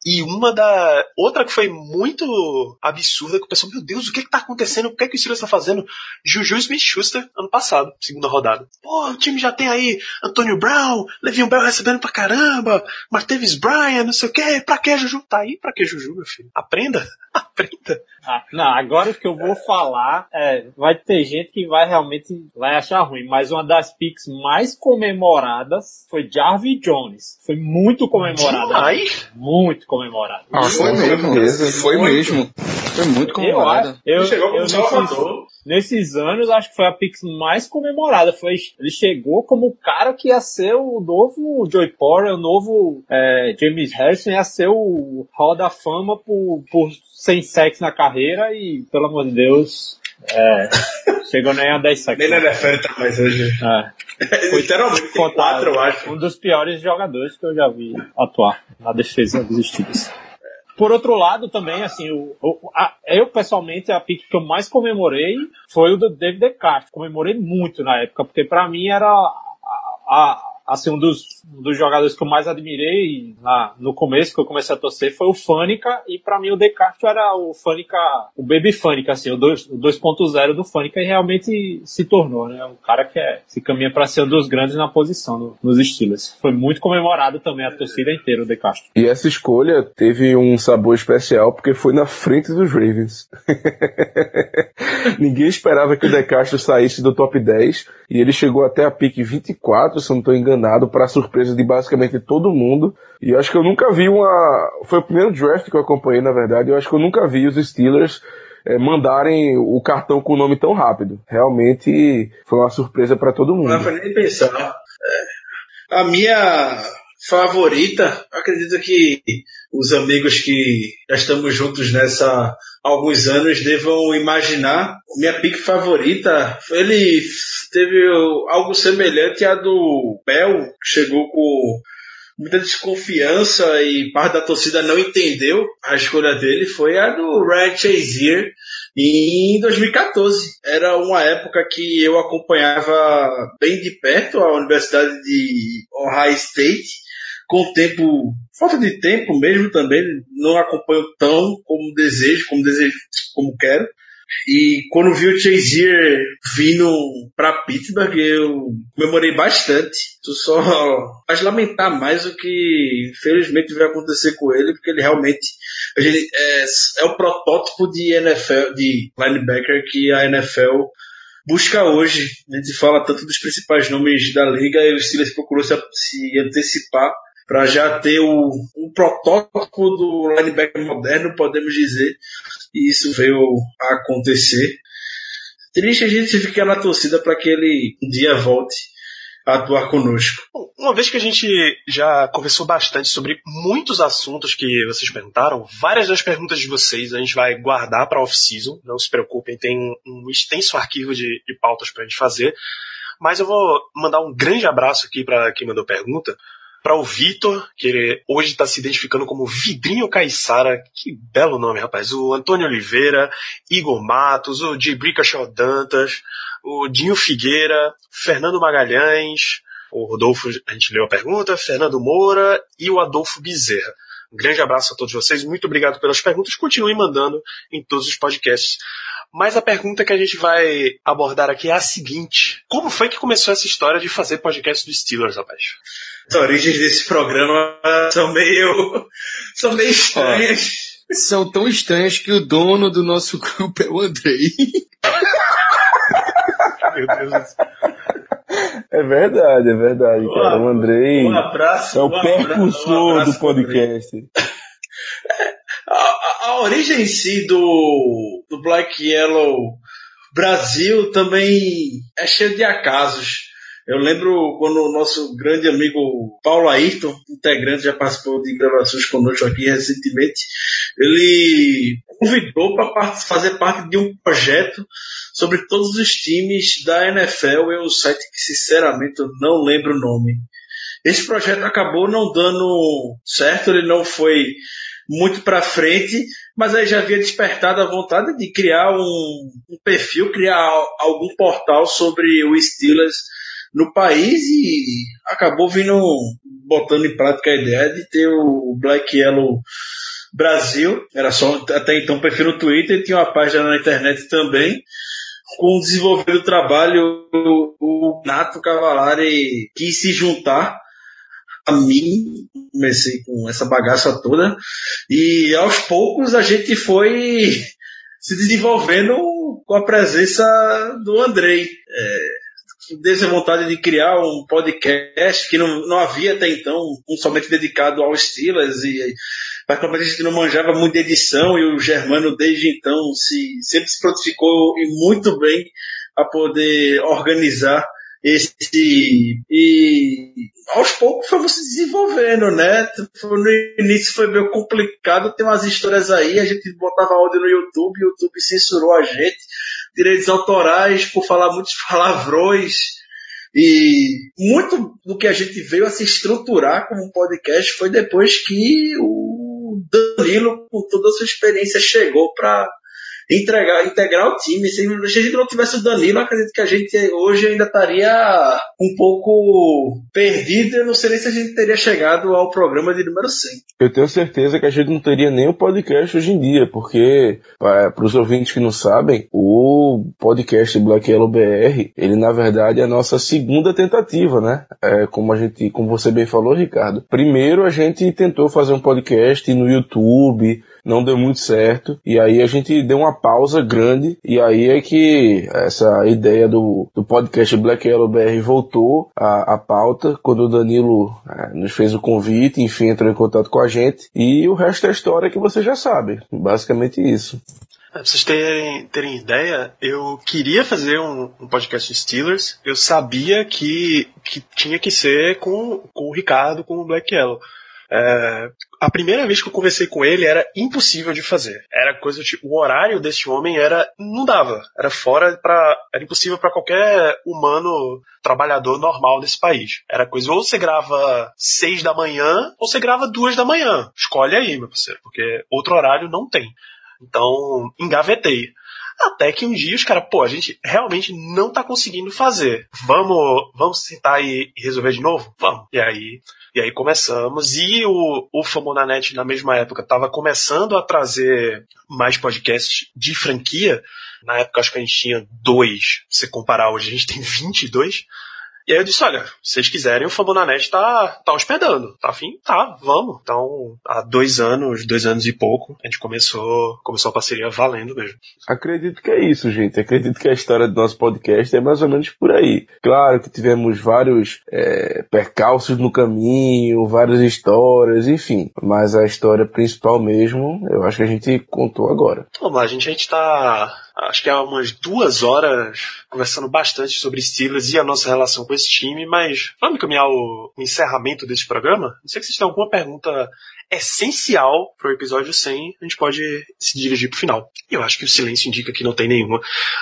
B: E uma da outra que foi muito absurda que o pessoal, meu Deus, o que que tá acontecendo? O que é que o Steelers tá fazendo? Juju Smith-Schuster ano passado, segunda rodada. Pô, o time já tem aí Antônio Brown, Le'Veon Bell recebendo pra caramba, Martavis Bryant, não sei o que, pra que Juju? Tá aí pra que Juju, meu filho? Aprenda, (laughs) aprenda.
E: Ah, não, agora o que eu vou falar é, vai ter gente que vai realmente vai achar ruim, mas uma das picks mais comemoradas foi Jarvis Jones. Foi muito comemorada.
B: Demais.
E: Muito comemorada.
C: Ah, foi mesmo.
D: certeza.
C: Foi
A: Muito.
C: mesmo. Foi muito
E: Eu,
C: comemorada.
E: acho- eu,
A: Ele chegou
E: eu
A: como
E: nesses,
A: salvador.
E: nesses anos, acho que foi a Pix mais comemorada. Foi, ele chegou como o cara que ia ser o novo Joey Porter, o novo é, James Harrison, ia ser o Hall da Fama por, por sem sexo na carreira e, pelo amor de Deus, é, (laughs) chegou nem a 10 sacks.
A: Nem na NFL tá mais hoje.
E: É, (laughs)
A: Literalmente, tem
E: Contra-
A: quatro, eu acho.
E: um dos piores jogadores que eu já vi atuar na defesa dos Steelers. Por outro lado, também, assim, o, o- a- eu pessoalmente, a pick que eu mais comemorei foi o do David DeCastro. Comemorei muito na época, porque pra mim era a- a- assim, um dos, um dos jogadores que eu mais admirei na, no começo, que eu comecei a torcer, foi o Fânica, e pra mim o DeCastro era o Fânica, o Baby Fânica, assim, o dois- o 2.0 do Fânica, e realmente se tornou, né? Um cara que é, se caminha pra ser um dos grandes na posição no- nos Steelers. Foi muito comemorado também a torcida inteira, o DeCastro.
D: E essa escolha teve um sabor especial porque foi na frente dos Ravens. (laughs) Ninguém esperava que o De Castro saísse do top 10 e ele chegou até a pique 24, se não estou enganado, para surpresa de basicamente todo mundo. E eu acho que eu nunca vi uma. Foi o primeiro draft que eu acompanhei, na verdade. Eu acho que eu nunca vi os Steelers eh, mandarem o cartão com o nome tão rápido. Realmente foi uma surpresa para todo mundo.
A: Não nem pensar. É. A minha favorita, acredito que os amigos que já estamos juntos nessa alguns anos devam imaginar. Minha pick favorita, ele teve algo semelhante à do Bell, que chegou com muita desconfiança e parte da torcida não entendeu a escolha dele, foi a do Ryan Chazier em 2014. Era uma época que eu acompanhava bem de perto a Universidade de Ohio State, com tempo, falta de tempo mesmo também, não acompanho tão como desejo, como desejo, como quero. E quando vi o Chazier vindo para Pittsburgh, eu comemorei bastante. Tu só (laughs) faz lamentar mais o que infelizmente vai acontecer com ele, porque ele realmente gente, é, é o protótipo de NFL, de linebacker que a NFL busca hoje. A gente fala tanto dos principais nomes da liga e o Steelers procurou se, se antecipar para já ter o, um protótipo do linebacker moderno, podemos dizer, e isso veio a acontecer. Triste a gente ficar na torcida para que ele um dia volte atuar conosco.
B: Uma vez que a gente já conversou bastante sobre muitos assuntos que vocês perguntaram, várias das perguntas de vocês a gente vai guardar para off-season. Não se preocupem, tem um, um extenso arquivo de, de pautas para a gente fazer. Mas eu vou mandar um grande abraço aqui para quem mandou pergunta. Para o Vitor, que ele hoje está se identificando como Vidrinho Caissara. Que belo nome, rapaz. O Antônio Oliveira, Igor Matos, o Dibrica Shaw Dantas, o Dinho Figueira, Fernando Magalhães, o Rodolfo, a gente leu a pergunta, Fernando Moura e o Adolfo Bezerra. Um grande abraço a todos vocês, muito obrigado pelas perguntas, continuem mandando em todos os podcasts. Mas a pergunta que a gente vai abordar aqui é a seguinte: Como foi que começou essa história de fazer podcast do Steelers, rapaz?
A: As origens desse programa são meio. são meio estranhas.
C: São tão estranhas que o dono do nosso grupo é o Andrei.
B: Meu Deus do céu.
D: É verdade, é verdade, cara. O Andrei
A: Um abraço.
D: é o
A: um abra- um
D: percussor
A: abraço
D: do podcast. (laughs)
A: A, a- origem em si do, do Black Yellow Brasil também é cheio de acasos. Eu lembro quando o nosso grande amigo Paulo Ayrton, integrante, já participou de gravações conosco aqui recentemente, ele convidou para fazer parte de um projeto sobre todos os times da NFL em um site que sinceramente eu não lembro o nome. Esse projeto acabou não dando certo, ele não foi muito para frente, mas aí já havia despertado a vontade de criar um, um perfil, criar al- algum portal sobre o Steelers no país e acabou vindo botando em prática a ideia de ter o Black Yellow Brasil, era só até então um perfil no Twitter tinha uma página na internet também, com o desenvolver do trabalho, o, Nato Cavalari quis se juntar mim, comecei com essa bagaça toda, e aos poucos a gente foi (laughs) se desenvolvendo com a presença do Andrei. É, dessa vontade de criar um podcast que não, não havia até então, um somente dedicado ao Steelers, e particularmente a gente não manjava muito de edição, e o Germano desde então se, sempre se prontificou e muito bem a poder organizar esse e aos poucos fomos se desenvolvendo, né? No início foi meio complicado, tem umas histórias aí, a gente botava áudio no YouTube, o YouTube censurou a gente, direitos autorais por falar muitos (laughs) palavrões e muito do que a gente veio a se estruturar como um podcast foi depois que o Danilo, com toda a sua experiência, chegou para entregar, integrar o time. Se a gente não tivesse o Danilo, acredito que a gente hoje ainda estaria um pouco perdido. Eu não sei nem se a gente teria chegado ao programa de número 100.
D: Eu tenho certeza que a gente não teria nem o podcast hoje em dia, porque, para os ouvintes que não sabem, o podcast Black Yellow BR, ele na verdade é a nossa segunda tentativa, né? É, como a gente, como você bem falou, Ricardo. Primeiro a gente tentou fazer um podcast no YouTube, não deu muito certo, e aí a gente deu uma pausa grande, e aí é que essa ideia do, do podcast Black Yellow BR voltou à, à pauta, quando o Danilo eh, nos fez o convite, enfim, entrou em contato com a gente, e o resto é história que você já sabe, basicamente isso.
B: É, Pra vocês terem, terem ideia, eu queria fazer um, um podcast de Steelers. Eu sabia que, que tinha que ser com, com o Ricardo, com o Black Yellow. É, a primeira vez que eu conversei com ele era impossível de fazer. Era coisa tipo, o horário desse homem era não dava, era fora para era impossível para qualquer humano trabalhador normal desse país. Era coisa ou você grava seis da manhã ou você grava duas da manhã. Escolhe aí, meu parceiro, porque outro horário não tem. Então, engavetei. Até que um dia os caras, pô, a gente realmente não tá conseguindo fazer. Vamos, vamos sentar e resolver de novo? Vamos. E aí, e aí começamos. E o, o Famonanet, na mesma época, tava começando a trazer mais podcasts de franquia. Na época, acho que a gente tinha dois. Se comparar hoje, a gente tem 22. E aí eu disse, olha, se vocês quiserem, o Famonanet tá, tá hospedando. Tá afim? Tá, vamos. Então, há dois anos, dois anos e pouco, a gente começou, começou a parceria valendo mesmo.
D: Acredito que é isso, gente. Acredito que a história do nosso podcast é mais ou menos por aí. Claro que tivemos vários é, percalços no caminho, várias histórias, enfim. Mas a história principal mesmo, eu acho que a gente contou agora.
B: Vamos lá, gente, a gente tá. Acho que há umas duas horas conversando bastante sobre Steelers e a nossa relação com esse time, mas vamos caminhar o, encerramento desse programa? Não sei se vocês têm alguma pergunta essencial para o episódio 100, a gente pode se dirigir para o final. Eu acho que o silêncio indica que não tem nenhuma.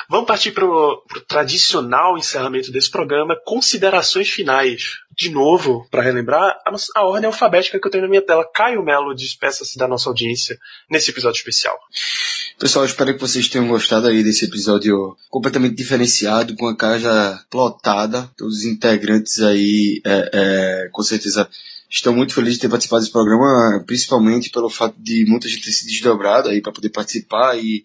B: Vamos partir para o tradicional encerramento desse programa, considerações finais. De novo, para relembrar, a, nossa, a ordem alfabética que eu tenho na minha tela. Caio Melo, despeça-se da nossa audiência nesse episódio especial.
C: Pessoal, espero que vocês tenham gostado aí desse episódio completamente diferenciado, com a casa plotada, todos os integrantes aí, é, é, com certeza Estou muito feliz de ter participado desse programa, principalmente pelo fato de muita gente ter se desdobrado aí para poder participar e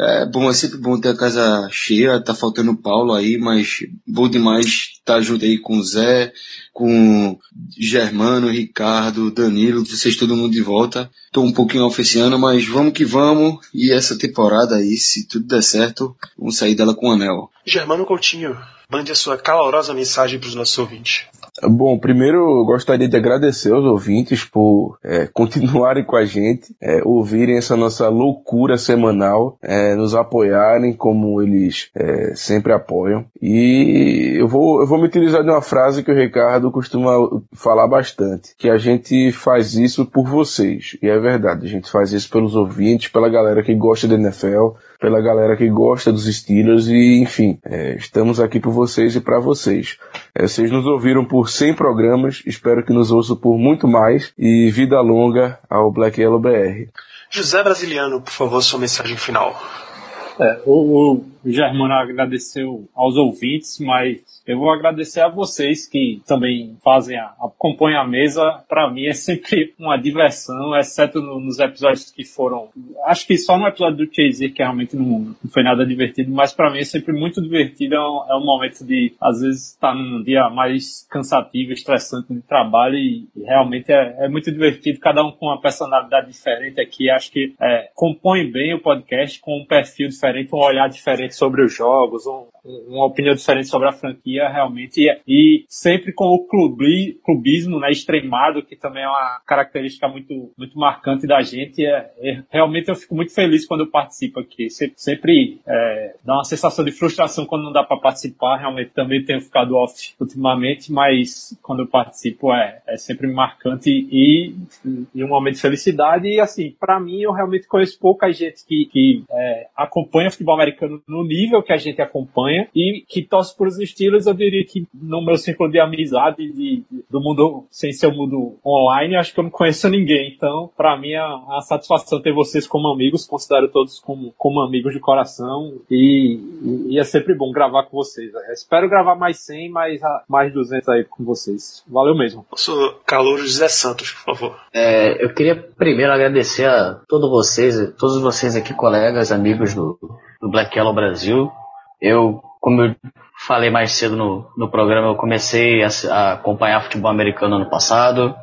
C: é bom, é sempre bom ter a casa cheia, tá faltando o Paulo aí, mas bom demais estar tá junto aí com o Zé, com Germano, Ricardo, Danilo, vocês todo mundo de volta. Tô um pouquinho oficiando, mas vamos que vamos. E essa temporada aí, se tudo der certo, vamos sair dela com o anel.
B: Germano Coutinho, mande a sua calorosa mensagem para os nossos ouvintes.
D: Bom, primeiro eu gostaria de agradecer aos ouvintes por é, (laughs) continuarem com a gente, é, ouvirem essa nossa loucura semanal, é, nos apoiarem como eles é, sempre apoiam. E eu vou, eu vou me utilizar de uma frase que o Ricardo costuma falar bastante, que a gente faz isso por vocês. E é verdade, a gente faz isso pelos ouvintes, pela galera que gosta da NFL, pela galera que gosta dos Steelers e, enfim, é, estamos aqui por vocês e para vocês. É, vocês nos ouviram por 100 programas, espero que nos ouçam por muito mais e vida longa ao Black Yellow BR.
B: José Brasiliano, por favor, sua mensagem final.
E: É, o, o Germano agradeceu aos ouvintes, mas eu vou agradecer a vocês que também fazem a, compõem a mesa. Para mim é sempre uma diversão, exceto no, nos episódios que foram. Acho que só no episódio do Chaser que realmente não, não foi nada divertido, mas para mim é sempre muito divertido. É um, é um, momento de, às vezes, estar num dia mais cansativo, estressante de trabalho e, e realmente é, é, muito divertido. Cada um com uma personalidade diferente aqui. Acho que é, compõe bem o podcast com um perfil diferente, um olhar diferente sobre os jogos, um, uma opinião diferente sobre a franquia realmente. E, e sempre com o clubi, clubismo né, extremado que também é uma característica muito muito marcante da gente é, é realmente eu fico muito feliz quando eu participo aqui. Sempre, sempre é, dá uma sensação de frustração quando não dá para participar realmente também tenho ficado off ultimamente mas quando eu participo é, é sempre marcante e, e um momento de felicidade. E assim para mim eu realmente conheço pouca gente que, que é, acompanha futebol americano no nível que a gente acompanha acompanha e que torce por os estilos, eu diria que no meu ciclo de amizade de, do mundo, sem ser o mundo online, acho que eu não conheço ninguém. Então, para mim, é uma satisfação ter vocês como amigos, considero todos como, como amigos de coração e, e, é sempre bom gravar com vocês. Eu espero gravar mais 100, mais, mais 200 aí com vocês. Valeu mesmo.
B: Nosso calor José Santos, por favor.
F: É, eu queria primeiro agradecer a todos vocês, todos vocês aqui, colegas, amigos do, do Black Yellow Brasil. Eu, como eu falei mais cedo no, no programa, eu comecei a, a acompanhar futebol americano ano passado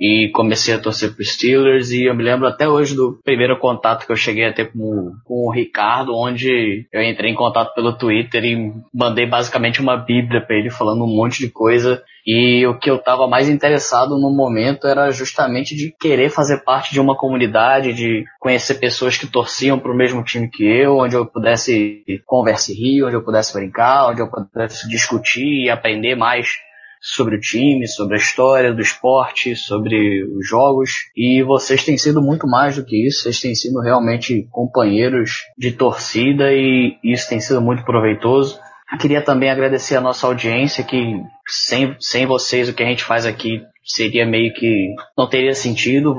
F: e comecei a torcer para Steelers e eu me lembro até hoje do primeiro contato que eu cheguei a ter com, com o Ricardo, onde eu entrei em contato pelo Twitter e mandei basicamente uma bíblia para ele falando um monte de coisa. E o que eu estava mais interessado no momento era justamente de querer fazer parte de uma comunidade, de conhecer pessoas que torciam para o mesmo time que eu, onde eu pudesse conversar e rir, onde eu pudesse brincar, onde eu pudesse discutir e aprender mais sobre o time, sobre a história do esporte, sobre os jogos. E vocês têm sido muito mais do que isso, vocês têm sido realmente companheiros de torcida e isso tem sido muito proveitoso. Eu queria também agradecer a nossa audiência, que sem, sem vocês o que a gente faz aqui seria meio que não teria sentido.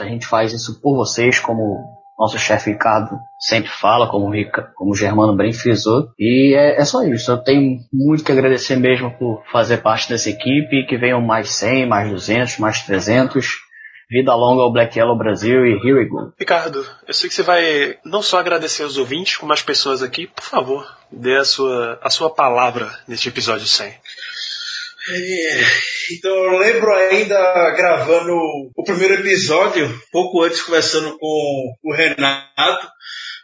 F: A gente faz isso por vocês, como nosso chefe Ricardo sempre fala, como, como o Germano bem frisou. E é, é, só isso. Eu tenho muito que agradecer mesmo por fazer parte dessa equipe. Que venham mais 100, mais 200, mais 300. Vida longa ao Black Yellow Brasil e here we go.
B: Ricardo, eu sei que você vai não só agradecer aos ouvintes, como as pessoas aqui. Por favor, dê a sua, a sua palavra neste episódio 100.
A: Então eu lembro ainda gravando o primeiro episódio, pouco antes conversando com o Renato,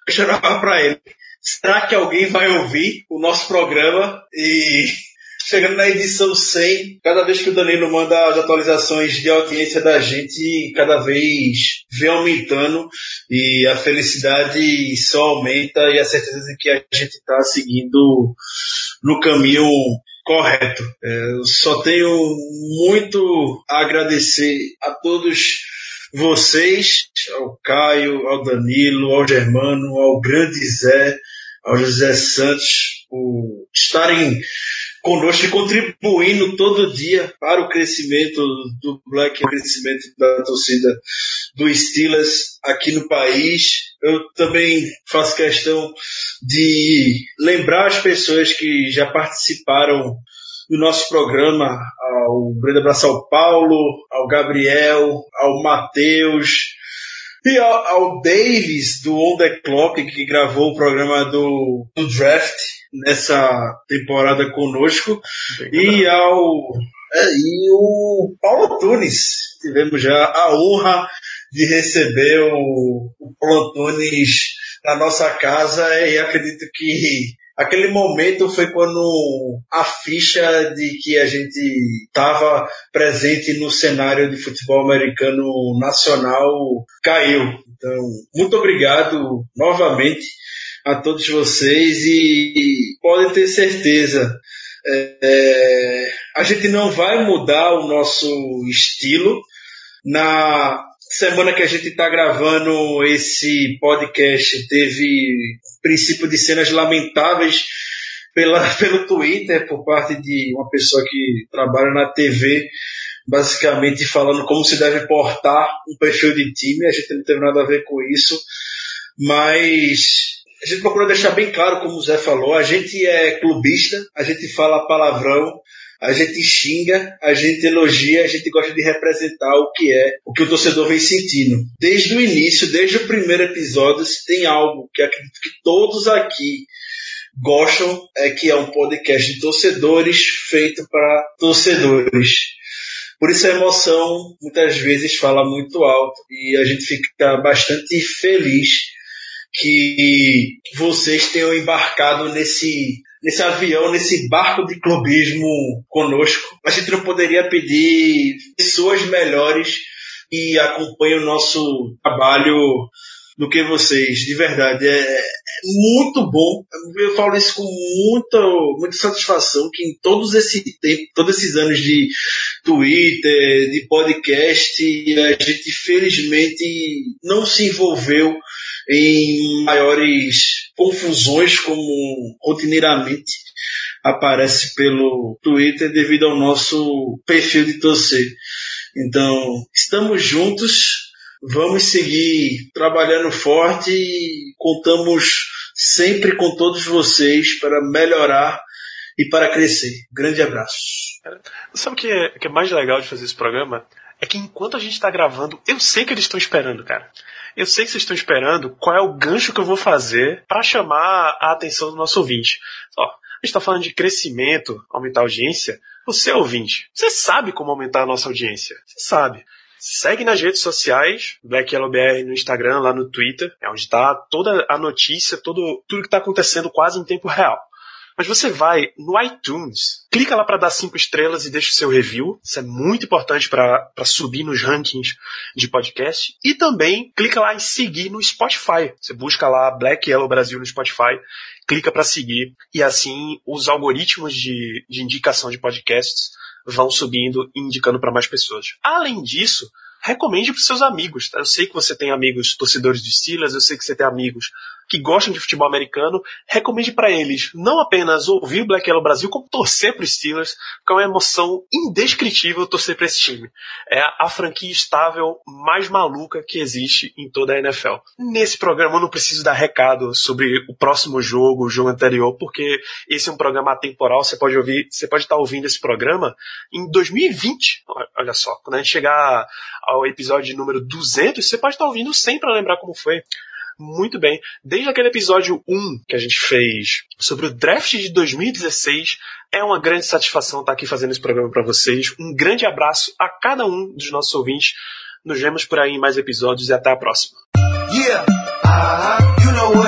A: eu chegava para ele, será que alguém vai ouvir o nosso programa? E (laughs) chegando na edição 100. Cada vez que o Danilo manda as atualizações de audiência da gente, cada vez vem aumentando. E a felicidade só aumenta e a certeza de que a gente está seguindo no caminho correto. É, só tenho muito a agradecer a todos vocês, ao Caio, ao Danilo, ao Germano, ao grande Zé, ao José Santos, por estarem conosco e contribuindo todo dia para o crescimento do Black, o crescimento da torcida do Steelers aqui no país. Eu também faço questão de lembrar as pessoas que já participaram do nosso programa, ao Brenda Braçal Paulo, ao Gabriel, ao Matheus, e ao, ao, Davis do On The Clock, que gravou o programa do, do Draft nessa temporada conosco, e ao é, e o Paulo Tunes. Tivemos já a honra de receber o, o Paulo Tunes na nossa casa e acredito que aquele momento foi quando a ficha de que a gente estava presente no cenário de futebol americano nacional caiu. Então, muito obrigado novamente a todos vocês e podem ter certeza. É, é, a gente não vai mudar o nosso estilo. Na semana que a gente está gravando esse podcast, teve princípio de cenas lamentáveis pela, (laughs) pelo Twitter por parte de uma pessoa que trabalha na TV, basicamente falando como se deve portar um perfil de time. A gente não teve nada a ver com isso, mas a gente procura deixar bem claro, como o Zé falou, a gente é clubista, a gente fala palavrão, a gente xinga, a gente elogia, a gente gosta de representar o que é, o que o torcedor vem sentindo. Desde o início, desde o primeiro episódio, se tem algo que acredito que todos aqui gostam, é que é um podcast de torcedores feito para torcedores. Por isso a emoção muitas vezes fala muito alto e a gente fica bastante feliz que vocês tenham embarcado nesse nesse avião, nesse barco de clubismo conosco. A gente não poderia pedir pessoas melhores que acompanhem o nosso trabalho do que vocês, de verdade. É, é, muito bom. Eu falo isso com muita, muita satisfação que em todos esse tempo, todos esses anos de Twitter, de podcast, a gente felizmente não se envolveu em maiores confusões como rotineiramente aparece pelo Twitter devido ao nosso perfil de torcer. Então, estamos juntos, vamos seguir trabalhando forte e contamos sempre com todos vocês para melhorar e para crescer. Grande abraço.
B: Sabe o que é, que é mais legal de fazer esse programa? É que enquanto a gente está gravando, eu sei que eles estão esperando, cara. Eu sei que vocês estão esperando qual é o gancho que eu vou fazer para chamar a atenção do nosso ouvinte. Ó, a gente está falando de crescimento, aumentar a audiência. Você é ouvinte, você sabe como aumentar a nossa audiência. Você sabe. Segue nas redes sociais, Black Yellow BR no Instagram, lá no Twitter, é onde está toda a notícia, todo, tudo que está acontecendo quase em tempo real. Mas você vai no iTunes, clica lá para dar cinco estrelas e deixa o seu review. Isso é muito importante para subir nos rankings de podcast. E também clica lá em seguir no Spotify. Você busca lá Black Yellow Brasil no Spotify, clica para seguir e assim os algoritmos de, de indicação de podcasts vão subindo e indicando para mais pessoas. Além disso, recomende para seus amigos. Tá? Eu sei que você tem amigos torcedores de Steelers, eu sei que você tem amigos que gostam de futebol americano, recomende para eles não apenas ouvir o Black Yellow Brasil, como torcer para os Steelers, que é uma emoção indescritível torcer para esse time. É a franquia estável mais maluca que existe em toda a NFL. Nesse programa eu não preciso dar recado sobre o próximo jogo, o jogo anterior, porque esse é um programa atemporal, você pode ouvir, você pode estar ouvindo esse programa em 2020. Olha só, quando a gente chegar ao episódio número 200, você pode estar ouvindo sem para lembrar como foi muito bem. Desde aquele episódio 1 que a gente fez sobre o draft de 2016, é uma grande satisfação estar aqui fazendo esse programa para vocês. Um grande abraço a cada um dos nossos ouvintes. Nos vemos por aí em mais episódios e até a próxima.
G: Yeah, uh-huh. you know